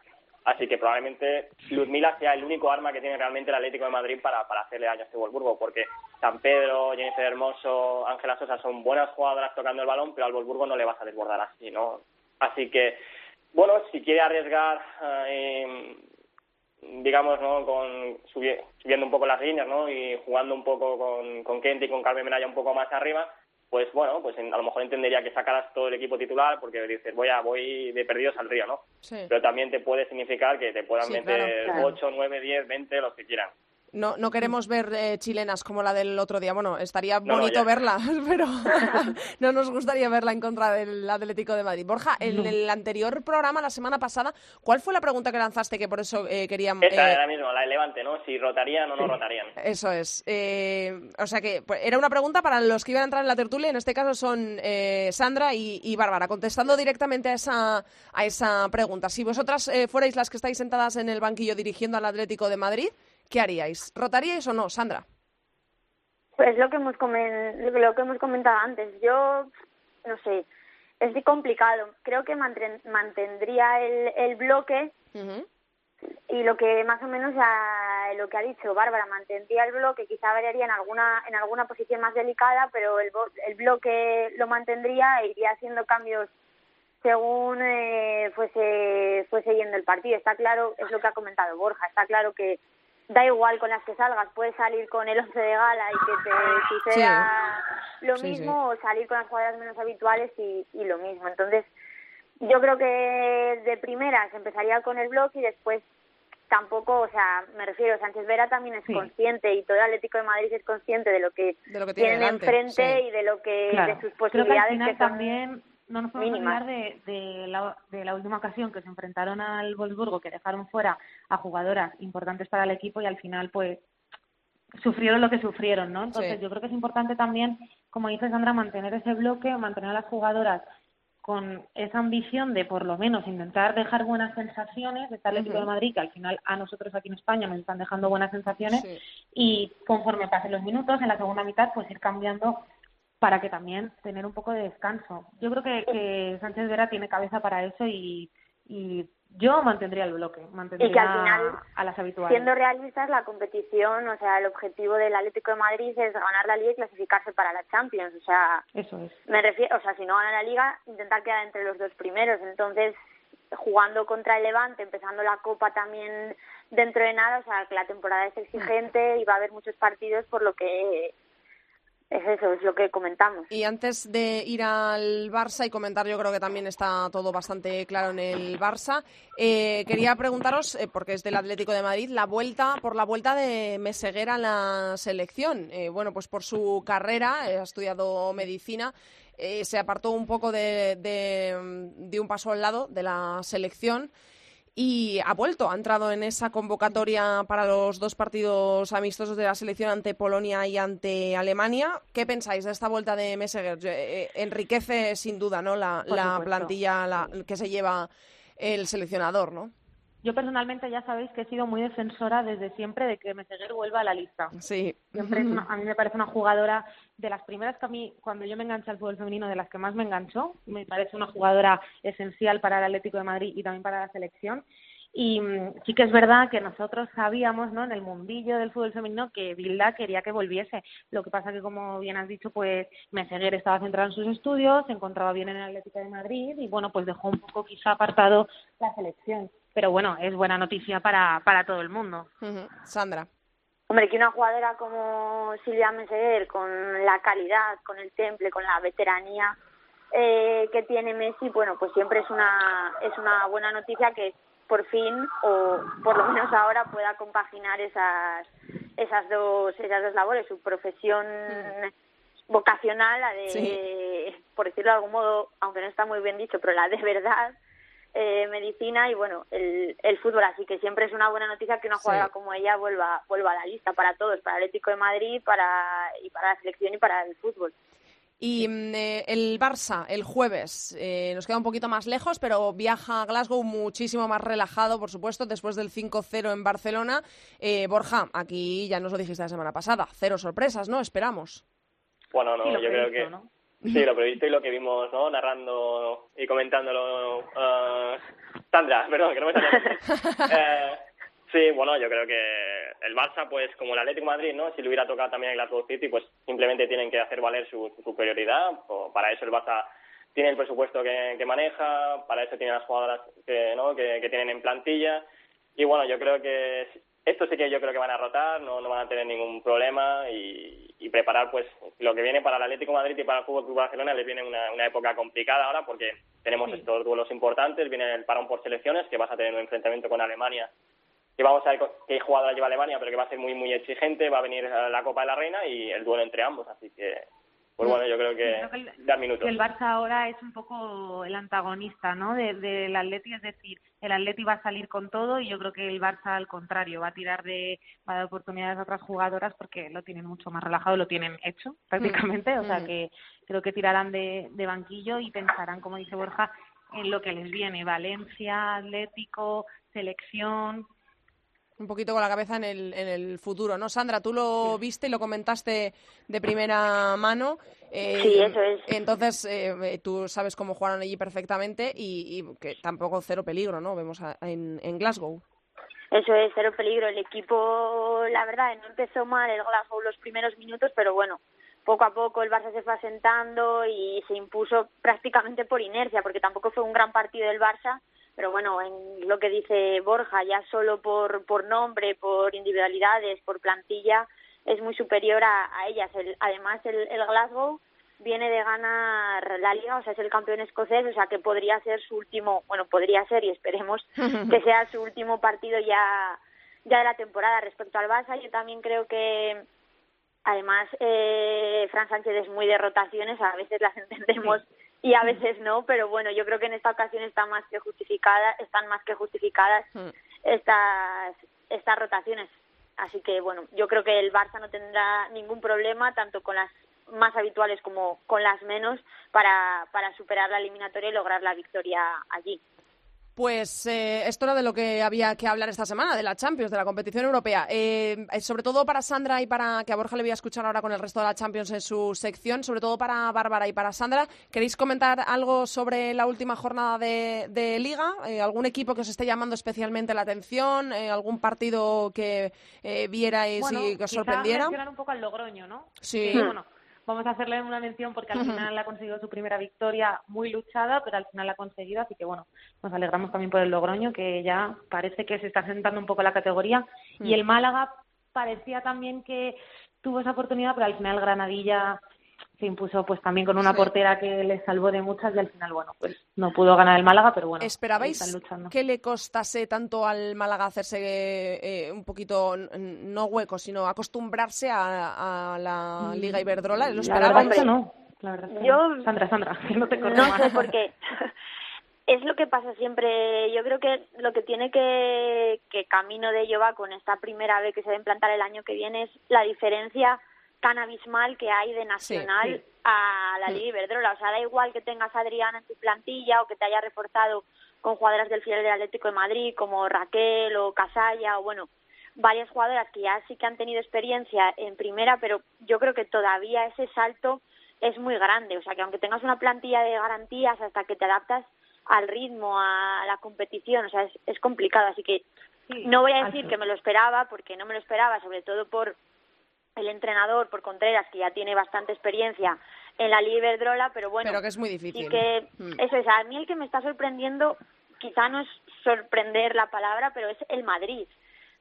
Así que probablemente Ludmila sea el único arma que tiene realmente el Atlético de Madrid para, para hacerle daño a este Wolfsburgo, porque San Pedro, Jennifer Hermoso, Ángela Sosa son buenas jugadoras tocando el balón, pero al Wolfsburgo no le vas a desbordar así, ¿no? Así que, bueno, si quiere arriesgar, eh, digamos, ¿no? Subiendo un poco las líneas, ¿no? Y jugando un poco con, con Kent y con Carmen Menaya un poco más arriba, pues bueno, pues a lo mejor entendería que sacaras todo el equipo titular porque dices, voy a voy de perdidos al río, ¿no? Pero también te puede significar que te puedan meter 8, 9, 10, 20, los que quieran. No, no queremos ver eh, chilenas como la del otro día. Bueno, estaría bonito verla, pero no nos gustaría verla en contra del Atlético de Madrid. Borja, en el anterior programa, la semana pasada, ¿cuál fue la pregunta que lanzaste que por eso eh, queríamos... Esta eh, era mismo, la de Levante, ¿no? Si rotarían o no rotarían. Eso es. o sea que pues, era una pregunta para los que iban a entrar en la tertulia, en este caso son Sandra y, y, Bárbara, contestando directamente a esa, a esa pregunta. Si vosotras fuerais las que estáis sentadas en el banquillo dirigiendo al Atlético de Madrid, ¿qué haríais? ¿Rotaríais o no, Sandra? Pues lo que hemos, lo que hemos comentado antes. Yo, no sé, es complicado. Creo que mantendría el, el bloque y lo que más o menos a, lo que ha dicho Bárbara, mantendría el bloque, quizá variaría en alguna, en alguna posición más delicada, pero el, el bloque lo mantendría e iría haciendo cambios según eh, fuese, fuese yendo el partido. Está claro, es lo que ha comentado Borja, está claro que da igual con las que salgas, puedes salir con el once de gala y que te suceda lo mismo o salir con las jugadoras menos habituales y, y, lo mismo. Entonces, yo creo que de primeras empezaría con el bloque y después tampoco, o sea, me refiero, Sánchez Vera también es consciente y todo el Atlético de Madrid es consciente de lo que, de lo que tienen enfrente y de lo que de sus posibilidades que, también no nos podemos olvidar de, de, la, de la última ocasión que se enfrentaron al Wolfsburgo, que dejaron fuera a jugadoras importantes para el equipo y al final, pues, sufrieron lo que sufrieron, ¿no? Entonces, yo creo que es importante también, como dice Sandra, mantener ese bloque, mantener a las jugadoras con esa ambición de por lo menos intentar dejar buenas sensaciones de estar el equipo de Madrid, que al final a nosotros aquí en España nos están dejando buenas sensaciones, y conforme pasen los minutos, en la segunda mitad, pues ir cambiando para que también tener un poco de descanso. Yo creo que, que Sánchez Vera tiene cabeza para eso y, y yo mantendría el bloque, mantendría y que al final, a las habituales. Siendo realistas, la competición, o sea, el objetivo del Atlético de Madrid es ganar la Liga y clasificarse para la Champions, o sea, eso es. Me refiero, o sea, si no gana la Liga, intentar quedar entre los dos primeros, entonces jugando contra el Levante, empezando la Copa también dentro de nada, o sea, que la temporada es exigente y va a haber muchos partidos, por lo que es eso, es lo que comentamos. Y antes de ir al Barça y comentar, yo creo que también está todo bastante claro en el Barça, eh, quería preguntaros, eh, porque es del Atlético de Madrid, la vuelta, por la vuelta de Meseguera a la selección. Eh, bueno, pues por su carrera, ha estudiado medicina, se apartó un poco de, de un paso al lado de la selección. Y ha vuelto, ha entrado en esa convocatoria para los dos partidos amistosos de la selección ante Polonia y ante Alemania. ¿Qué pensáis de esta vuelta de Meseguer? Eh, enriquece sin duda ¿no? la, plantilla que se lleva el seleccionador, ¿no? Yo personalmente ya sabéis que he sido muy defensora desde siempre de que Meseguer vuelva a la lista. Sí. Siempre a mí me parece una jugadora de las primeras que a mí, cuando yo me enganché al fútbol femenino, de las que más me enganchó. Me parece una jugadora esencial para el Atlético de Madrid y también para la selección. Y mm, sí que es verdad que nosotros sabíamos, ¿no? En el mundillo del fútbol femenino que Vilda quería que volviese. Lo que pasa que, como bien has dicho, pues Meseguer estaba centrado en sus estudios, se encontraba bien en el Atlético de Madrid y, bueno, pues dejó un poco quizá apartado la selección. Pero bueno, es buena noticia para, para todo el mundo. Sandra. Hombre, que una jugadora como Silvia Meseguer, con la calidad, con el temple, con la veteranía eh, que tiene Messi, bueno, pues siempre es una, es una buena noticia que por fin, o por lo menos ahora, pueda compaginar esas, esas, dos, esas dos labores, su profesión mm. vocacional, la de, por decirlo de algún modo, aunque no está muy bien dicho, pero la de verdad, eh, medicina y bueno, el, el fútbol. Así que siempre es una buena noticia que una jugadora como ella vuelva, vuelva a la lista para todos, para el Atlético de Madrid para, y para la selección y para el fútbol. Y mm, eh, el Barça, el jueves, eh, nos queda un poquito más lejos, pero viaja a Glasgow muchísimo más relajado, por supuesto, después del 5-0 en Barcelona. Eh, Borja, aquí ya nos lo dijiste la semana pasada, cero sorpresas, ¿no? Esperamos. Bueno, no, yo creo que... Sí, lo previsto y lo que vimos, ¿no? Narrando y comentándolo. Uh, Sandra, perdón, que no me eh, Sí, bueno, yo creo que el Barça, pues como el Atlético Madrid, ¿no? Si le hubiera tocado también el Glasgow City, pues simplemente tienen que hacer valer su, superioridad. O para eso el Barça tiene el presupuesto que, maneja, para eso tiene las jugadoras que, ¿no? que, tienen en plantilla. Y bueno, yo creo que esto sí que yo creo que van a rotar, no, no van a tener ningún problema y, preparar pues lo que viene para el Atlético Madrid y para el Fútbol Club Barcelona les viene una, una época complicada ahora porque tenemos estos duelos importantes, viene el parón por selecciones que vas a tener un enfrentamiento con Alemania que vamos a ver qué jugadora lleva Alemania, pero que va a ser muy, muy exigente, va a venir la Copa de la Reina y el duelo entre ambos, así que, pues bueno, yo creo que, el, minutos. el Barça ahora es un poco el antagonista, ¿no?, del de, Atleti, es decir, el Atleti va a salir con todo y yo creo que el Barça al contrario, va a tirar de, va a dar oportunidades a otras jugadoras porque lo tienen mucho más relajado, lo tienen hecho prácticamente, o sea mm. que creo que tirarán de, de banquillo y pensarán, como dice Borja, en lo que les viene, Valencia, Atlético, selección, un poquito con la cabeza en el, en el futuro, ¿no? Sandra, tú lo viste y lo comentaste de primera mano. Eh, sí, eso es. Entonces, eh, tú sabes cómo jugaron allí perfectamente y, que tampoco cero peligro, ¿no? Vemos en, en Glasgow. Eso es, cero peligro. El equipo, la verdad, no empezó mal el Glasgow los primeros minutos, pero bueno, poco a poco el Barça se fue asentando y se impuso prácticamente por inercia, porque tampoco fue un gran partido del Barça, pero bueno, en lo que dice Borja, ya solo por, por nombre, por individualidades, por plantilla, es muy superior a, ellas. además, el, el Glasgow viene de ganar la liga, o sea, es el campeón escocés, o sea, que podría ser su último, bueno, podría ser y esperemos que sea su último partido ya, ya de la temporada respecto al Barça. Yo también creo que, además, eh, Fran Sánchez es muy de rotaciones, a veces las entendemos y a veces no, pero bueno, yo creo que en esta ocasión está más que justificada, están más que justificadas estas estas rotaciones. Así que bueno, yo creo que el Barça no tendrá ningún problema tanto con las más habituales como con las menos para para superar la eliminatoria y lograr la victoria allí. Pues eh, esto era de lo que había que hablar esta semana, de la Champions, de la competición europea. Eh, eh, sobre todo para Sandra y para que a Borja le voy a escuchar ahora con el resto de la Champions en su sección, sobre todo para Bárbara y para Sandra. ¿Queréis comentar algo sobre la última jornada de, Liga? ¿Algún equipo que os esté llamando especialmente la atención? ¿Algún partido que vierais y que os sorprendiera? un poco al Logroño, ¿no? Sí. bueno, vamos a hacerle una mención porque al final ha conseguido su primera victoria muy luchada, pero al final la ha conseguido, así que bueno, nos alegramos también por el Logroño, que ya parece que se está sentando un poco la categoría. Y el Málaga parecía también que tuvo esa oportunidad, pero al final Granadilla se impuso pues también con una portera que le salvó de muchas y al final, bueno, pues no pudo ganar el Málaga, pero bueno. ¿Esperabais que le costase tanto al Málaga hacerse eh, un poquito, no hueco, sino acostumbrarse a, la mm, Liga Iberdrola? ¿Lo esperabais? La verdad no. La verdad Yo, Sandra, Sandra, no te No sé por qué. es lo que pasa siempre. Yo creo que lo que tiene que, que camino de ello va con esta primera vez que se va a implantar el año que viene es la diferencia tan abismal que hay de Nacional a la Liga Iberdrola. O sea, da igual que tengas a Adriana en tu plantilla o que te haya reforzado con jugadoras del final del Atlético de Madrid como Raquel o Casalla o bueno, varias jugadoras que ya sí que han tenido experiencia en primera, pero yo creo que todavía ese salto es muy grande. O sea, que aunque tengas una plantilla de garantías hasta que te adaptas al ritmo, a la competición, o sea, es, es complicado. Así que no voy a decir que me lo esperaba, porque no me lo esperaba, sobre todo por el entrenador, por Contreras, que ya tiene bastante experiencia en la Liga Iberdrola, pero bueno. Pero que es muy difícil. Sí que, Mm. eso es, a mí el que me está sorprendiendo, quizá no es sorprender la palabra, pero es el Madrid.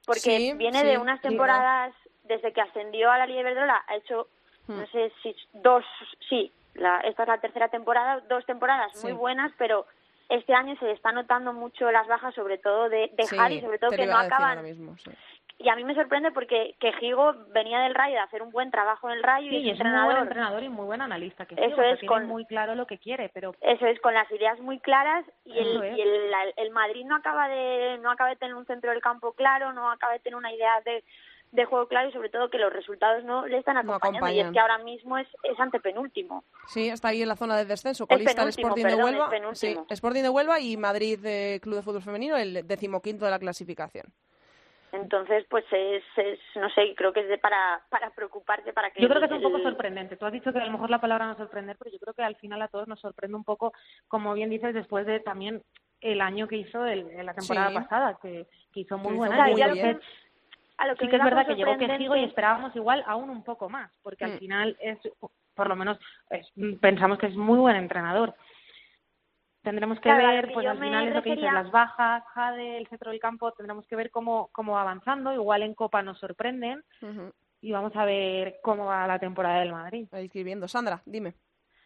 Porque Sí, viene sí, de unas temporadas, desde que ascendió a la Liga Iberdrola, ha hecho, Mm. no sé si dos, sí, la, esta es la tercera temporada, dos temporadas muy buenas, pero este año se está notando mucho las bajas, sobre todo de, de Javi, sobre todo que no acaban ahora mismo, sí. Y a mí me sorprende porque que Gigo venía del Rayo de hacer un buen trabajo en el Rayo Sí, y es es un muy buen entrenador. entrenador y muy buen analista. Que Eso o sea, es, tiene con- muy claro lo que quiere, pero Eso es, con las ideas muy claras y el, y el, la- el Madrid no acaba de no acaba de tener un centro del campo claro, no acaba de tener una idea de, de juego claro y sobre todo que los resultados no le están No acompañando y es que ahora mismo es, es antepenúltimo. Sí, está ahí en la zona de descenso. Es Colista el penúltimo, Sporting de perdón, Huelva. es penúltimo. Sí, Sporting de Huelva y Madrid eh, Club de Fútbol Femenino, el decimoquinto de la clasificación. Entonces, pues es, es no sé, creo que es de para, para preocuparse, para que... Yo creo que es un poco sorprendente. Tú has dicho que a lo mejor la palabra no sorprender, pero yo creo que al final a todos nos sorprende un poco, como bien dices, después de también el año que hizo el, en la temporada Sí. pasada, que, que hizo muy buena. Claro, a lo bien. que- a lo que sí que es da verdad que llegó Quejigo y esperábamos igual aún un poco más, porque Mm. al final es, por lo menos es- pensamos que es muy buen entrenador. Tendremos que Claro, ver, que pues al final es lo que dices, las bajas, Jade, el centro del campo, tendremos que ver cómo, cómo va avanzando. Igual en Copa nos sorprenden y vamos a ver cómo va la temporada del Madrid. Hay que ir viendo. Sandra, dime.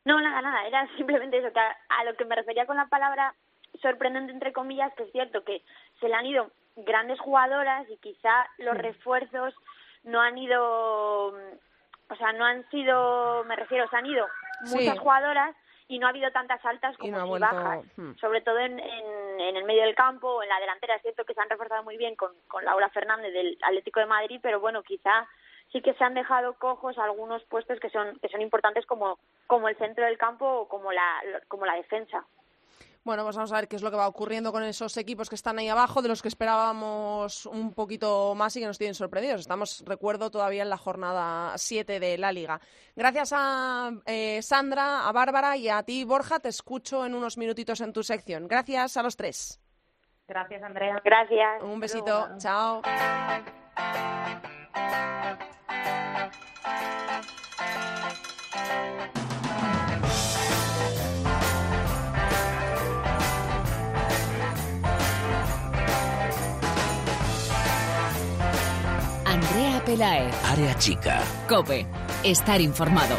No, nada, nada, era simplemente eso, que a, a lo que me refería con la palabra sorprendente, entre comillas, que es cierto que se le han ido grandes jugadoras y quizá los refuerzos no han ido, o sea, no han sido, me refiero, se han ido Sí. muchas jugadoras y no ha habido tantas altas como no ha si vuelto, bajas, hmm. sobre todo en, en, en el medio del campo o en la delantera. Es cierto que se han reforzado muy bien con, con Laura Fernández del Atlético de Madrid, pero bueno, quizá sí que se han dejado cojos algunos puestos que son que son importantes como como el centro del campo o como la como la defensa. Bueno, pues vamos a ver qué es lo que va ocurriendo con esos equipos que están ahí abajo, de los que esperábamos un poquito más y que nos tienen sorprendidos. Estamos, recuerdo, todavía en la jornada 7 de la Liga. Gracias a eh, Sandra, a Bárbara y a ti, Borja. Te escucho en unos minutitos en tu sección. Gracias a los tres. Gracias, Andrea. Gracias. Un besito. Chao. Pelaez. Área chica. Cope. Estar informado.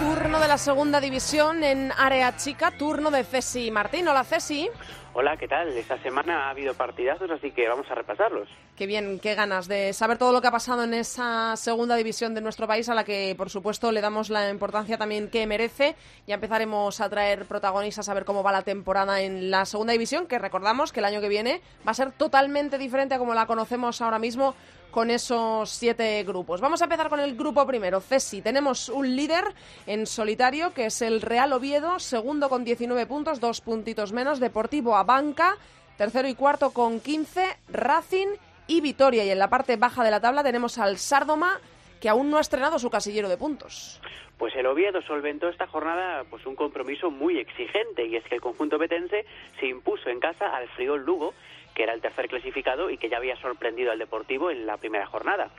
Turno de la segunda división en área chica, turno de Cesi Martín. Hola, Cesi. Hola, ¿qué tal? Esta semana ha habido partidazos, así que vamos a repasarlos. Qué bien, qué ganas de saber todo lo que ha pasado en esa segunda división de nuestro país, a la que, por supuesto, le damos la importancia también que merece. Ya empezaremos a traer protagonistas a ver cómo va la temporada en la segunda división, que recordamos que el año que viene va a ser totalmente diferente a como la conocemos ahora mismo con esos siete grupos. Vamos a empezar con el grupo primero, Cesi. Tenemos un líder en solitario, que es el Real Oviedo, segundo con 19 puntos, dos puntitos menos, Deportivo Abanca, tercero y cuarto con 15, Racing y Vitoria. Y en la parte baja de la tabla tenemos al Sardoma, que aún no ha estrenado su casillero de puntos. Pues el Oviedo solventó esta jornada pues un compromiso muy exigente y es que el conjunto betense se impuso en casa al Friol Lugo, que era el tercer clasificado y que ya había sorprendido al Deportivo en la primera jornada.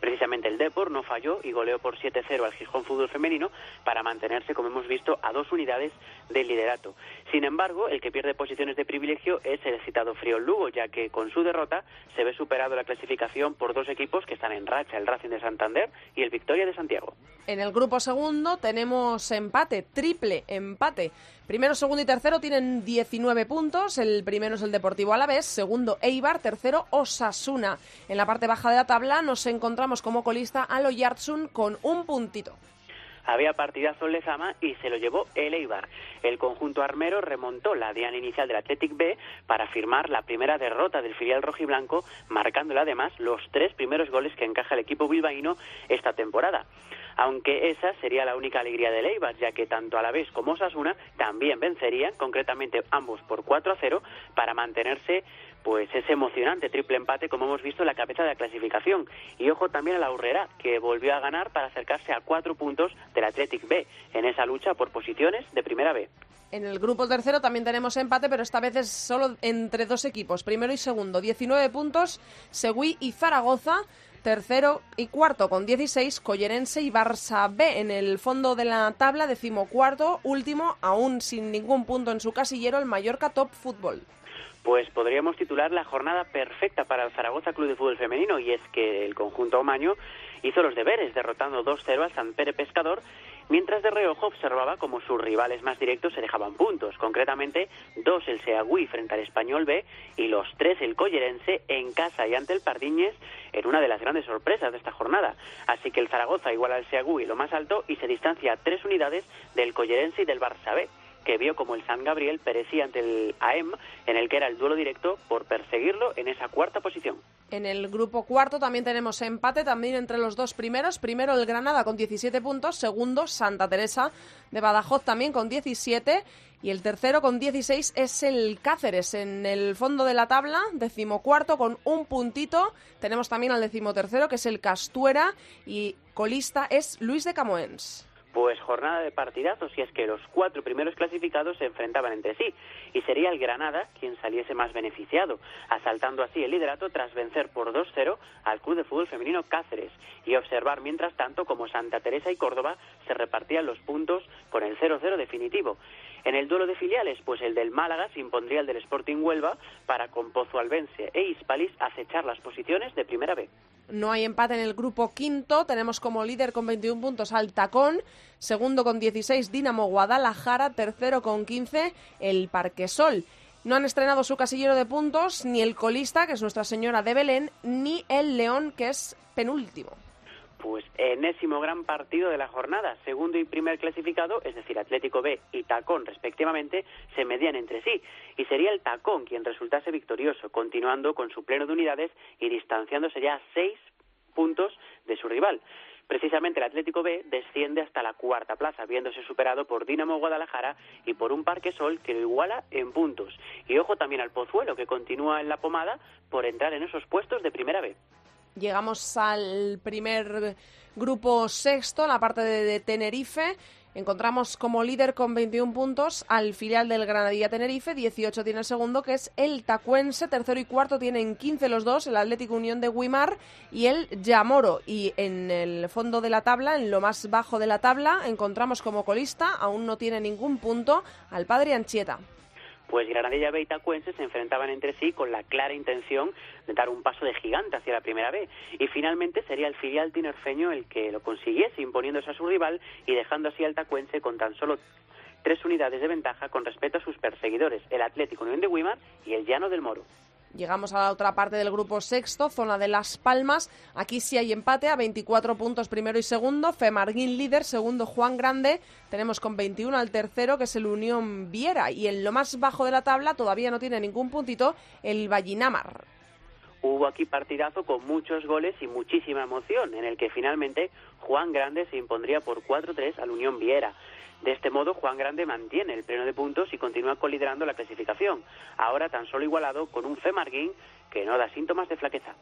Precisamente el Depor no falló y goleó por 7-0 al Gijón Fútbol Femenino para mantenerse, como hemos visto, a dos unidades del liderato. Sin embargo, el que pierde posiciones de privilegio es el citado Friol Lugo, ya que con su derrota se ve superado la clasificación por dos equipos que están en racha, el Racing de Santander y el Victoria de Santiago. En el grupo segundo tenemos empate, triple empate. Primero, segundo y tercero tienen 19 puntos. El primero es el Deportivo Alavés, segundo Eibar, tercero Osasuna. En la parte baja de la tabla nos encontramos como colista al Oyartsun con un puntito. había partidazo en Lezama y se lo llevó el Eibar. El conjunto armero remontó la diana inicial del Athletic B para firmar la primera derrota del filial rojiblanco, marcándole además los tres primeros goles que encaja el equipo bilbaíno esta temporada aunque esa sería la única alegría del Eibar, ya que tanto Alavés como Osasuna también vencerían, concretamente ambos por 4 a 0, para mantenerse pues ese emocionante triple empate como hemos visto en la cabeza de la clasificación. Y ojo también a la Urrera, que volvió a ganar para acercarse a cuatro puntos del Athletic B en esa lucha por posiciones de primera B. En el grupo tercero también tenemos empate, pero esta vez es solo entre dos equipos, primero y segundo. 19 puntos, Seguí y Zaragoza. Tercero y cuarto con 16, Collerense y Barça B. En el fondo de la tabla, decimocuarto, último, aún sin ningún punto en su casillero, el Mallorca Top Fútbol. Pues podríamos titular la jornada perfecta para el Zaragoza Club de Fútbol Femenino, y es que el conjunto omaño hizo los deberes, derrotando 2-0 al San Pere Pescador mientras de reojo observaba como sus rivales más directos se dejaban puntos, concretamente dos el Seagüí frente al Español B y los tres el Collerense en casa y ante el Pardiñes en una de las grandes sorpresas de esta jornada. Así que el Zaragoza iguala al Seagüí lo más alto y se distancia a tres unidades del Collerense y del Barça B que vio como el San Gabriel perecía ante el AEM, en el que era el duelo directo por perseguirlo en esa cuarta posición. En el grupo cuarto también tenemos empate, también entre los dos primeros. Primero el Granada con 17 puntos, segundo Santa Teresa de Badajoz también con 17 y el tercero con 16 es el Cáceres en el fondo de la tabla, decimocuarto con un puntito. Tenemos también al decimotercero que es el Castuera y colista es Luis de Camoens. Pues jornada de partidazos, y es que los cuatro primeros clasificados se enfrentaban entre sí, y sería el Granada quien saliese más beneficiado, asaltando así el liderato tras vencer por 2-0 al Club de Fútbol Femenino Cáceres, y observar mientras tanto como Santa Teresa y Córdoba se repartían los puntos con el 0-0 definitivo. En el duelo de filiales, pues el del Málaga se impondría el del Sporting Huelva para con Pozo Albense e Hispalis acechar las posiciones de primera B. No hay empate en el grupo quinto. Tenemos como líder con 21 puntos al Tacón, segundo con 16 Dinamo Guadalajara, tercero con 15 el Parquesol. No han estrenado su casillero de puntos ni el colista, que es Nuestra Señora de Belén, ni el León, que es penúltimo. Pues enésimo gran partido de la jornada. Segundo y primer clasificado, es decir, Atlético B y Tacón respectivamente, se medían entre sí. Y sería el Tacón quien resultase victorioso, continuando con su pleno de unidades y distanciándose ya a seis puntos de su rival. Precisamente el Atlético B desciende hasta la cuarta plaza, viéndose superado por Dinamo Guadalajara y por un Parque Sol que lo iguala en puntos. Y ojo también al Pozuelo, que continúa en la pomada por entrar en esos puestos de primera B. Llegamos al primer grupo sexto, la parte de, de, Tenerife. Encontramos como líder con 21 puntos al filial del Granadilla Tenerife, 18 tiene el segundo, que es el Tacuense, tercero y cuarto tienen 15 los dos, el Atlético Unión de Guimar y el Yamoro. Y en el fondo de la tabla, en lo más bajo de la tabla, encontramos como colista, aún no tiene ningún punto, al Padre Anchieta pues Granadilla B y Tacuense se enfrentaban entre sí con la clara intención de dar un paso de gigante hacia la primera B. Y finalmente sería el filial tinerfeño el que lo consiguiese, imponiéndose a su rival y dejando así al Tacuense con tan solo tres unidades de ventaja con respecto a sus perseguidores, el Atlético Unión de Guimar y el Llano del Moro. Llegamos a la otra parte del grupo sexto, zona de Las Palmas. Aquí sí hay empate a 24 puntos primero y segundo. Femarguín líder, segundo Juan Grande. Tenemos con 21 al tercero, que es el Unión Viera. Y en lo más bajo de la tabla todavía no tiene ningún puntito el Vallinamar. Hubo aquí partidazo con muchos goles y muchísima emoción, en el que finalmente Juan Grande se impondría por 4-3 al Unión Viera. De este modo, Juan Grande mantiene el pleno de puntos y continúa coliderando la clasificación, ahora tan solo igualado con un Femarguín que no da síntomas de flaqueza.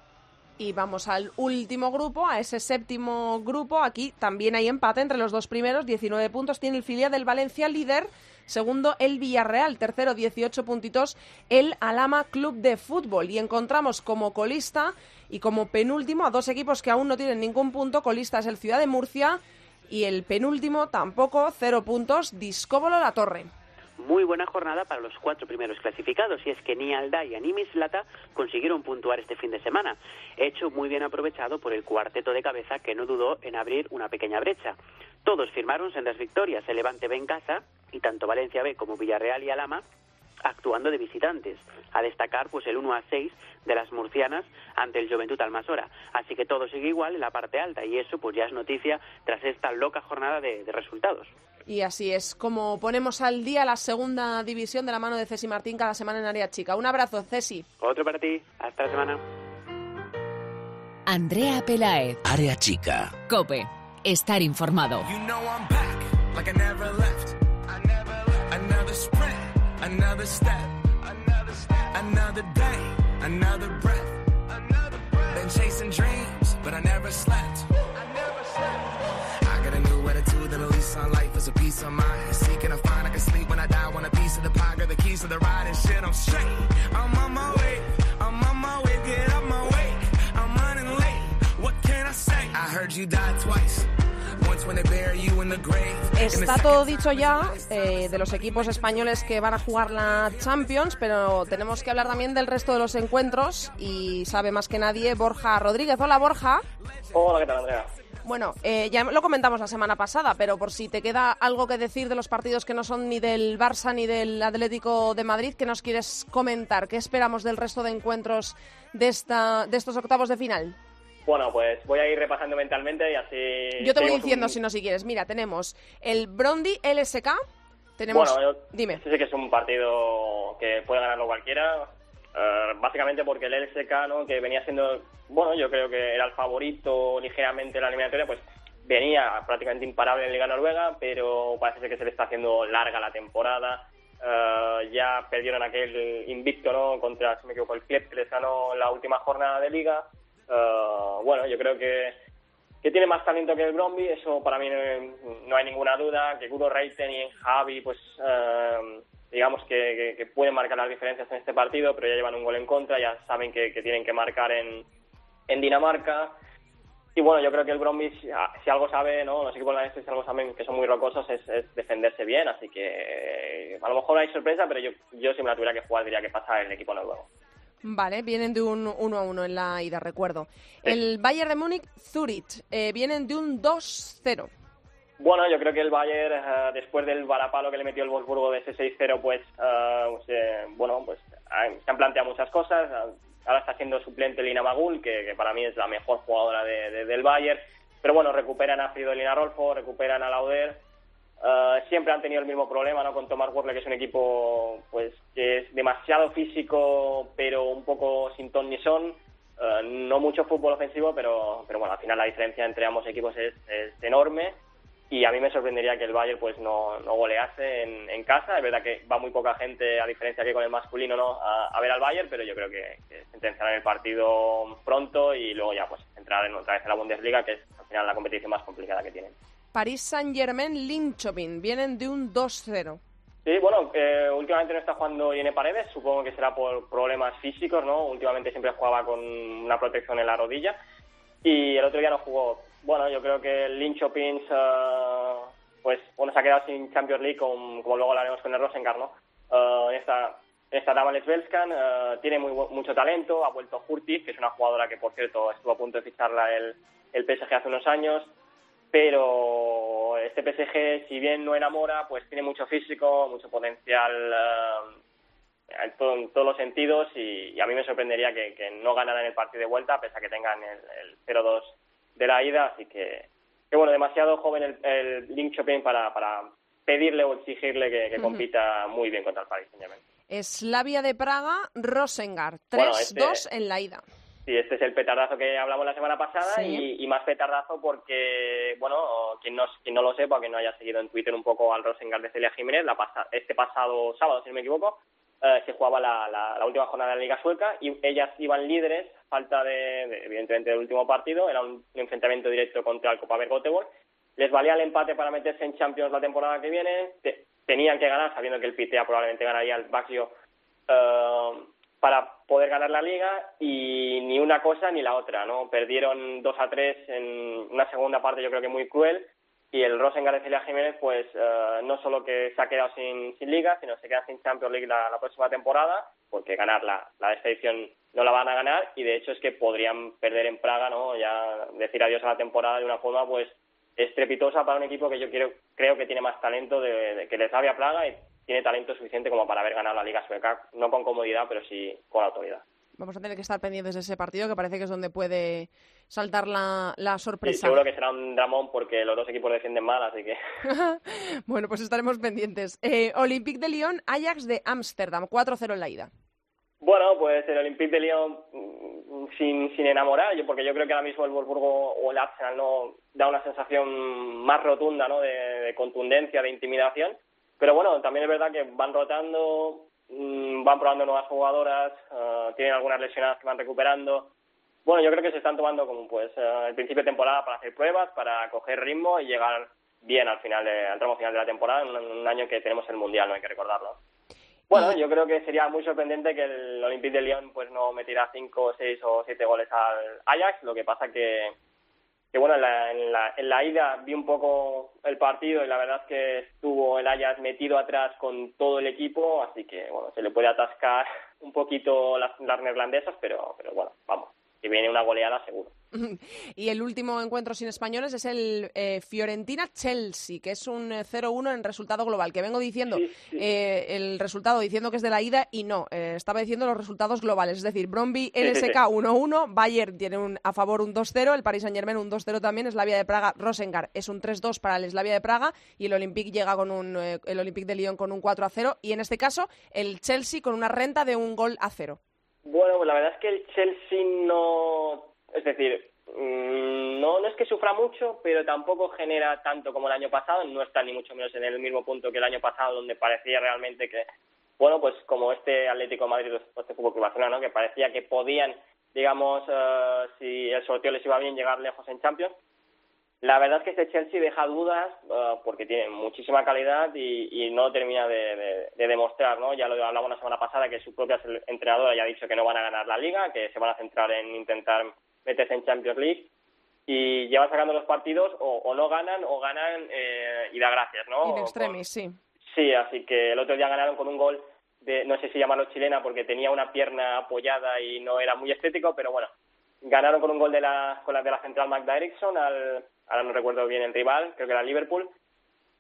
Y vamos al último grupo, a ese séptimo grupo. Aquí también hay empate entre los dos primeros. 19 puntos tiene el filial del Valencia líder. Segundo, el Villarreal. Tercero, 18 puntitos, el Alama Club de Fútbol. Y encontramos como colista y como penúltimo a dos equipos que aún no tienen ningún punto. Colista es el Ciudad de Murcia y el penúltimo tampoco, cero puntos, Discóbolo La Torre. Muy buena jornada para los cuatro primeros clasificados, y es que ni Aldaya ni Mislata consiguieron puntuar este fin de semana, hecho muy bien aprovechado por el cuarteto de cabeza que no dudó en abrir una pequeña brecha. Todos firmaron sendas victorias, el Levante B en casa, y tanto Valencia B como Villarreal y Alama actuando de visitantes. A destacar pues el 1 a 6 de las murcianas ante el Juventud Almasora. Así que todo sigue igual en la parte alta y eso pues ya es noticia tras esta loca jornada de, de resultados. Y así es como ponemos al día la segunda división de la mano de Cesi Martín cada semana en Área Chica. Un abrazo, Cesi. Otro para ti. Hasta la semana. Andrea Pelaez, Área chica. Cope, estar informado. You know I'm back, like I never left. I never left. Another sprint, another step, another step, another day, another breath, another breath. Been chasing dreams, but I never slept. I lease on life is a piece of mind. Seeking to find I can sleep when I die. Want a piece of the pie, got the keys to the ride and shit. I'm straight. I'm on my way. I'm on my way. Get up my way. I'm running late. What can I say? I heard you died twice. Once when they bury you in the grave. and the Está todo dicho ya eh, de los equipos españoles que van a jugar la Champions, pero tenemos que hablar también del resto de los encuentros y sabe más que nadie Borja Rodríguez. Hola Borja. Hola, ¿qué tal, Andrea? Bueno, eh, ya lo comentamos la semana pasada, pero por si te queda algo que decir de los partidos que no son ni del Barça ni del Atlético de Madrid, ¿qué nos quieres comentar? ¿Qué esperamos del resto de encuentros de, esta, de estos octavos de final? Bueno, pues voy a ir repasando mentalmente y así... Yo te voy diciendo, un- si no, si quieres. Mira, tenemos el Brondi LSK, tenemos... Bueno, yo Dime. sé que es un partido que puede ganarlo cualquiera, eh, básicamente porque el LSK, ¿no? que venía siendo, bueno, yo creo que era el favorito ligeramente en la eliminatoria, pues venía prácticamente imparable en Liga Noruega, pero parece ser que se le está haciendo larga la temporada. Eh, ya perdieron aquel invicto ¿no? contra, si me equivoco, el Club que les ganó la última jornada de Liga. Eh, bueno, yo creo que que tiene más talento que el Bromby, eso para mí no, hay ninguna duda, que Kuro Reiten y Javi, pues eh, digamos que, pueden marcar las diferencias en este partido, pero ya llevan un gol en contra, ya saben que, tienen que marcar en, en Dinamarca. Y bueno, yo creo que el Bromby, si, si algo sabe, ¿no? los equipos holandeses si algo saben que son muy rocosos, es, es defenderse bien, así que a lo mejor hay sorpresa, pero yo, yo si me la tuviera que jugar diría que pasa el equipo noruego. Vale, vienen de un 1 a 1 en la ida, recuerdo. El Bayern de Múnich, Zurich, eh, vienen de un 2-0. Bueno, yo creo que el Bayern, eh, después del varapalo que le metió el Wolfsburgo de ese 6-0, pues, eh, bueno, pues se han planteado muchas cosas. Ah, Ahora está siendo suplente Lina Magul, que, que para mí es la mejor jugadora de- de- del Bayern. Pero bueno, recuperan a Fridolina Rolfo, recuperan a Lauder. Eh, siempre han tenido el mismo problema, ¿no? Con Thomas Wörle, que es un equipo, pues, que es demasiado físico, pero un poco sin ton ni son. Eh, no mucho fútbol ofensivo, pero, pero bueno, al final la diferencia entre ambos equipos es, enorme y a mí me sorprendería que el Bayern pues no, no golease en, en casa. Es verdad que va muy poca gente, a diferencia que con el masculino, ¿no? a, a ver al Bayern, pero yo creo que, que sentenciarán el partido pronto y luego ya pues entrar en otra vez en la Bundesliga, que es al final la competición más complicada que tienen. París Saint-Germain, Linköping, vienen de un 2-0. Sí, bueno, eh, últimamente no está jugando Irene Paredes, supongo que será por problemas físicos, ¿no? Últimamente siempre jugaba con una protección en la rodilla y el otro día no jugó. Bueno, yo creo que el Linköping, eh, pues, bueno, se ha quedado sin Champions League, como, como luego lo haremos con el Rosengar, ¿no? En esta, esta Dama Lesbelskan, eh, tiene muy, mucho talento, ha vuelto Hurtig, que es una jugadora que, por cierto, estuvo a punto de ficharla el, el PSG hace unos años, pero este PSG, si bien no enamora, pues tiene mucho físico, mucho potencial eh, en, todo- en todos los sentidos y, y a mí me sorprendería que, que no ganaran el partido de vuelta, pese a que tengan el, el 0-2 de la ida, así que, que bueno, demasiado joven el, el Linköping para, para pedirle o exigirle que, compita muy bien contra el Paris Saint-Germain. Slavia de Praga, Rosengar, 3-2 Bueno, este- en la ida. Sí, este es el petardazo que hablamos la semana pasada Sí. y, y más petardazo porque, bueno, quien no, quien no lo sepa, que no haya seguido en Twitter un poco al Rosengar de Celia Jiménez, la pasa- este pasado sábado, si no me equivoco, eh, se jugaba la, la- la última jornada de la Liga Sueca y ellas iban líderes, falta de, de- evidentemente, del último partido, era un, un enfrentamiento directo contra el Copa Göteborg. Les valía el empate para meterse en Champions la temporada que viene, te- tenían que ganar, sabiendo que el Pitea probablemente ganaría el Baxio eh, para poder ganar la liga y ni una cosa ni la otra, ¿no? Perdieron 2 a 3 en una segunda parte yo creo que muy cruel y el Rosengar de Celia Jiménez pues eh, no solo que se ha quedado sin, sin liga, sino se queda sin Champions League la, próxima temporada porque ganar la, la de esta edición no la van a ganar y de hecho es que podrían perder en Praga, ¿no? Ya decir adiós a la temporada de una forma pues estrepitosa para un equipo que yo quiero, creo que tiene más talento de, de que les Slavia Praga y tiene talento suficiente como para haber ganado la Liga Sueca, no con comodidad, pero sí con autoridad. Vamos a tener que estar pendientes de ese partido, que parece que es donde puede saltar la, la Sí, sorpresa. seguro que será un dramón porque los dos equipos defienden mal, así que bueno, pues estaremos pendientes. Eh, Olympique de Lyon, Ajax de Ámsterdam, 4-0 en la ida. Bueno, pues el Olympique de Lyon mm, sin, sin enamorar, yo, porque yo creo que ahora mismo el Wolfsburgo o el Arsenal no da una sensación más rotunda, ¿no? De, de contundencia, de intimidación. Pero bueno, también es verdad que van rotando, mm, van probando nuevas jugadoras, eh, tienen algunas lesionadas que van recuperando. Bueno, yo creo que se están tomando como pues eh, el principio de temporada para hacer pruebas, para coger ritmo y llegar bien al final, de- al tramo final de la temporada, en un, en un año que tenemos el mundial, no hay que recordarlo. Bueno, yo creo que sería muy sorprendente que el Olympique de Lyon pues no metiera cinco, seis o siete goles al Ajax. Lo que pasa que, que bueno, en la, en, la, en la ida vi un poco el partido y la verdad es que estuvo el Ajax metido atrás con todo el equipo, así que bueno, se le puede atascar un poquito las, las neerlandesas, pero, pero bueno, vamos, que viene una goleada seguro. y el último encuentro sin españoles es el eh, Fiorentina-Chelsea, que es un eh, 0-1 en resultado global, que vengo diciendo eh, el resultado diciendo que es de la ida y no, eh, estaba diciendo los resultados globales, es decir, Bromby Sí, sí, sí. LSK 1-1, Bayern tiene un, a favor un 2-0, el Paris Saint-Germain un 2-0 también, Slavia de Praga, Rosengar es un 3-2 para el Slavia de Praga y el Olympique llega con un, eh, el Olympique de Lyon con un 4-0 y en este caso el Chelsea con una renta de un gol a cero. Bueno, la verdad es que el Chelsea no. Es decir, mm, no, no es que sufra mucho, pero tampoco genera tanto como el año pasado. No está ni mucho menos en el mismo punto que el año pasado, donde parecía realmente que. Bueno, pues como este Atlético de Madrid este Fútbol Club ¿no? Que parecía que podían, digamos, eh, si el sorteo les iba bien, llegar lejos en Champions. La verdad es que este Chelsea deja dudas eh, porque tiene muchísima calidad y, y no termina de, de- de demostrar, ¿no? Ya lo hablamos la semana pasada que su propia entrenadora ya ha dicho que no van a ganar la Liga, que se van a centrar en intentar meterse en Champions League y llevan sacando los partidos o, o no ganan o ganan eh, y da gracias, ¿no? In extremis, sí. Sí, así que el otro día ganaron con un gol de, no sé si llamarlo chilena porque tenía una pierna apoyada y no era muy estético, pero bueno, ganaron con un gol de la, con la de la central Magda Eriksson, al, ahora no recuerdo bien el rival, creo que era Liverpool,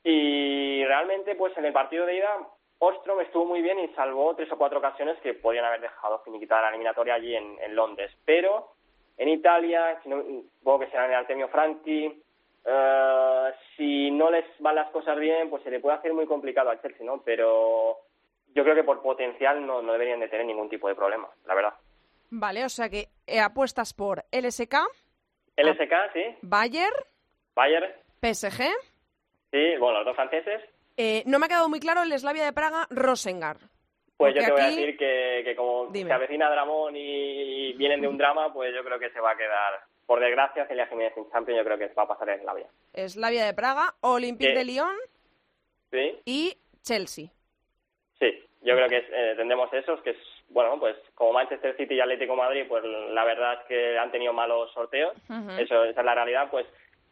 y realmente pues en el partido de ida Ostrom estuvo muy bien y salvó tres o cuatro ocasiones que podían haber dejado finiquitar la eliminatoria allí en, en Londres, pero en Italia, si no, supongo que será en el Artemio Franchi, eh, si no les van las cosas bien, pues se le puede hacer muy complicado al Chelsea, ¿no? Pero yo creo que por potencial no, no deberían de tener ningún tipo de problema, la verdad. Vale, o sea que eh, apuestas por LSK, LSK, sí, Bayern, Bayern, PSG. sí, bueno, los dos franceses. Eh, no me ha quedado muy claro el Slavia de Praga, Rosengar. Pues yo te voy a decir que, que como Dime. se avecina Dramón y vienen de un drama, pues yo creo que se va a quedar, por desgracia, Celia Jiménez en Champions, yo creo que va a pasar en la vía. Slavia de Praga, Olympique Sí. de Lyon Sí, y Chelsea. sí, yo creo que eh, tendremos esos, que es, bueno, pues como Manchester City y Atlético Madrid, pues la verdad es que han tenido malos sorteos, Ujú. eso esa es la realidad, pues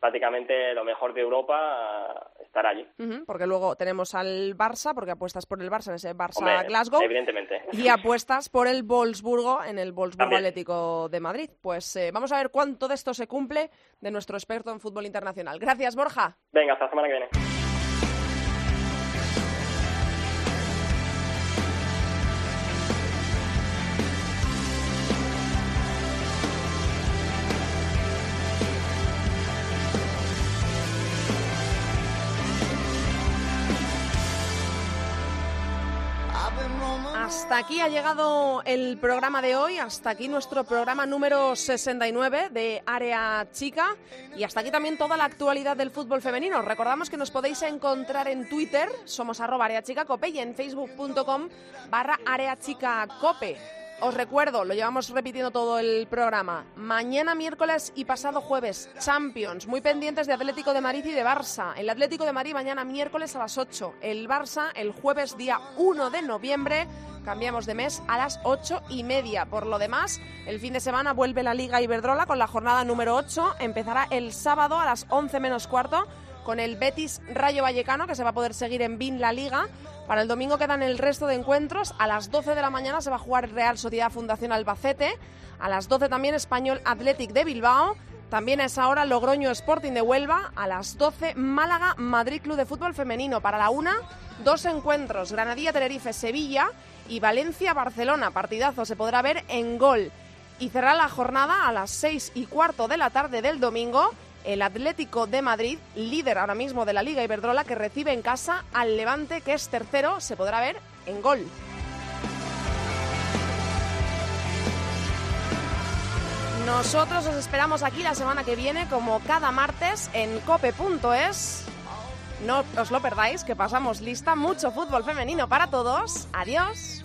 prácticamente lo mejor de Europa estará allí. Porque luego tenemos al Barça, porque apuestas por el Barça en ese Barça-Glasgow. evidentemente. Y apuestas por el Wolfsburgo en el Wolfsburgo También. Atlético de Madrid. Pues eh, vamos a ver cuánto de esto se cumple de nuestro experto en fútbol internacional. Gracias, Borja. Venga, hasta la semana que viene. Hasta aquí ha llegado el programa de hoy, hasta aquí nuestro programa número 69 de Área Chica y hasta aquí también toda la actualidad del fútbol femenino. Recordamos que nos podéis encontrar en Twitter, somos arroba Área Chica Cope y en facebook.com barra Área Chica Cope. Os recuerdo, lo llevamos repitiendo todo el programa. Mañana miércoles y pasado jueves, Champions, muy pendientes de Atlético de Madrid y de Barça. El Atlético de Madrid mañana miércoles a las 8. El Barça el jueves día 1 de noviembre. Cambiamos de mes a las 8 y media. Por lo demás, el fin de semana vuelve la Liga Iberdrola con la jornada número 8. Empezará el sábado a las 11 menos cuarto con el Betis Rayo Vallecano, que se va a poder seguir en BIN la Liga. Para el domingo quedan el resto de encuentros. A las 12 de la mañana se va a jugar Real Sociedad Fundación Albacete. A las 12 también Español Athletic de Bilbao. También a esa hora Logroño Sporting de Huelva. A las 12 Málaga Madrid Club de Fútbol Femenino. Para la una dos encuentros, Granadilla-Tenerife-Sevilla y Valencia-Barcelona. Partidazo se podrá ver en gol. Y cerrará la jornada a las seis y cuarto de la tarde del domingo el Atlético de Madrid, líder ahora mismo de la Liga Iberdrola, que recibe en casa al Levante, que es tercero, se podrá ver en gol. Nosotros os esperamos aquí la semana que viene, como cada martes, en cope.es. No os lo perdáis, que pasamos lista. Mucho fútbol femenino para todos. Adiós.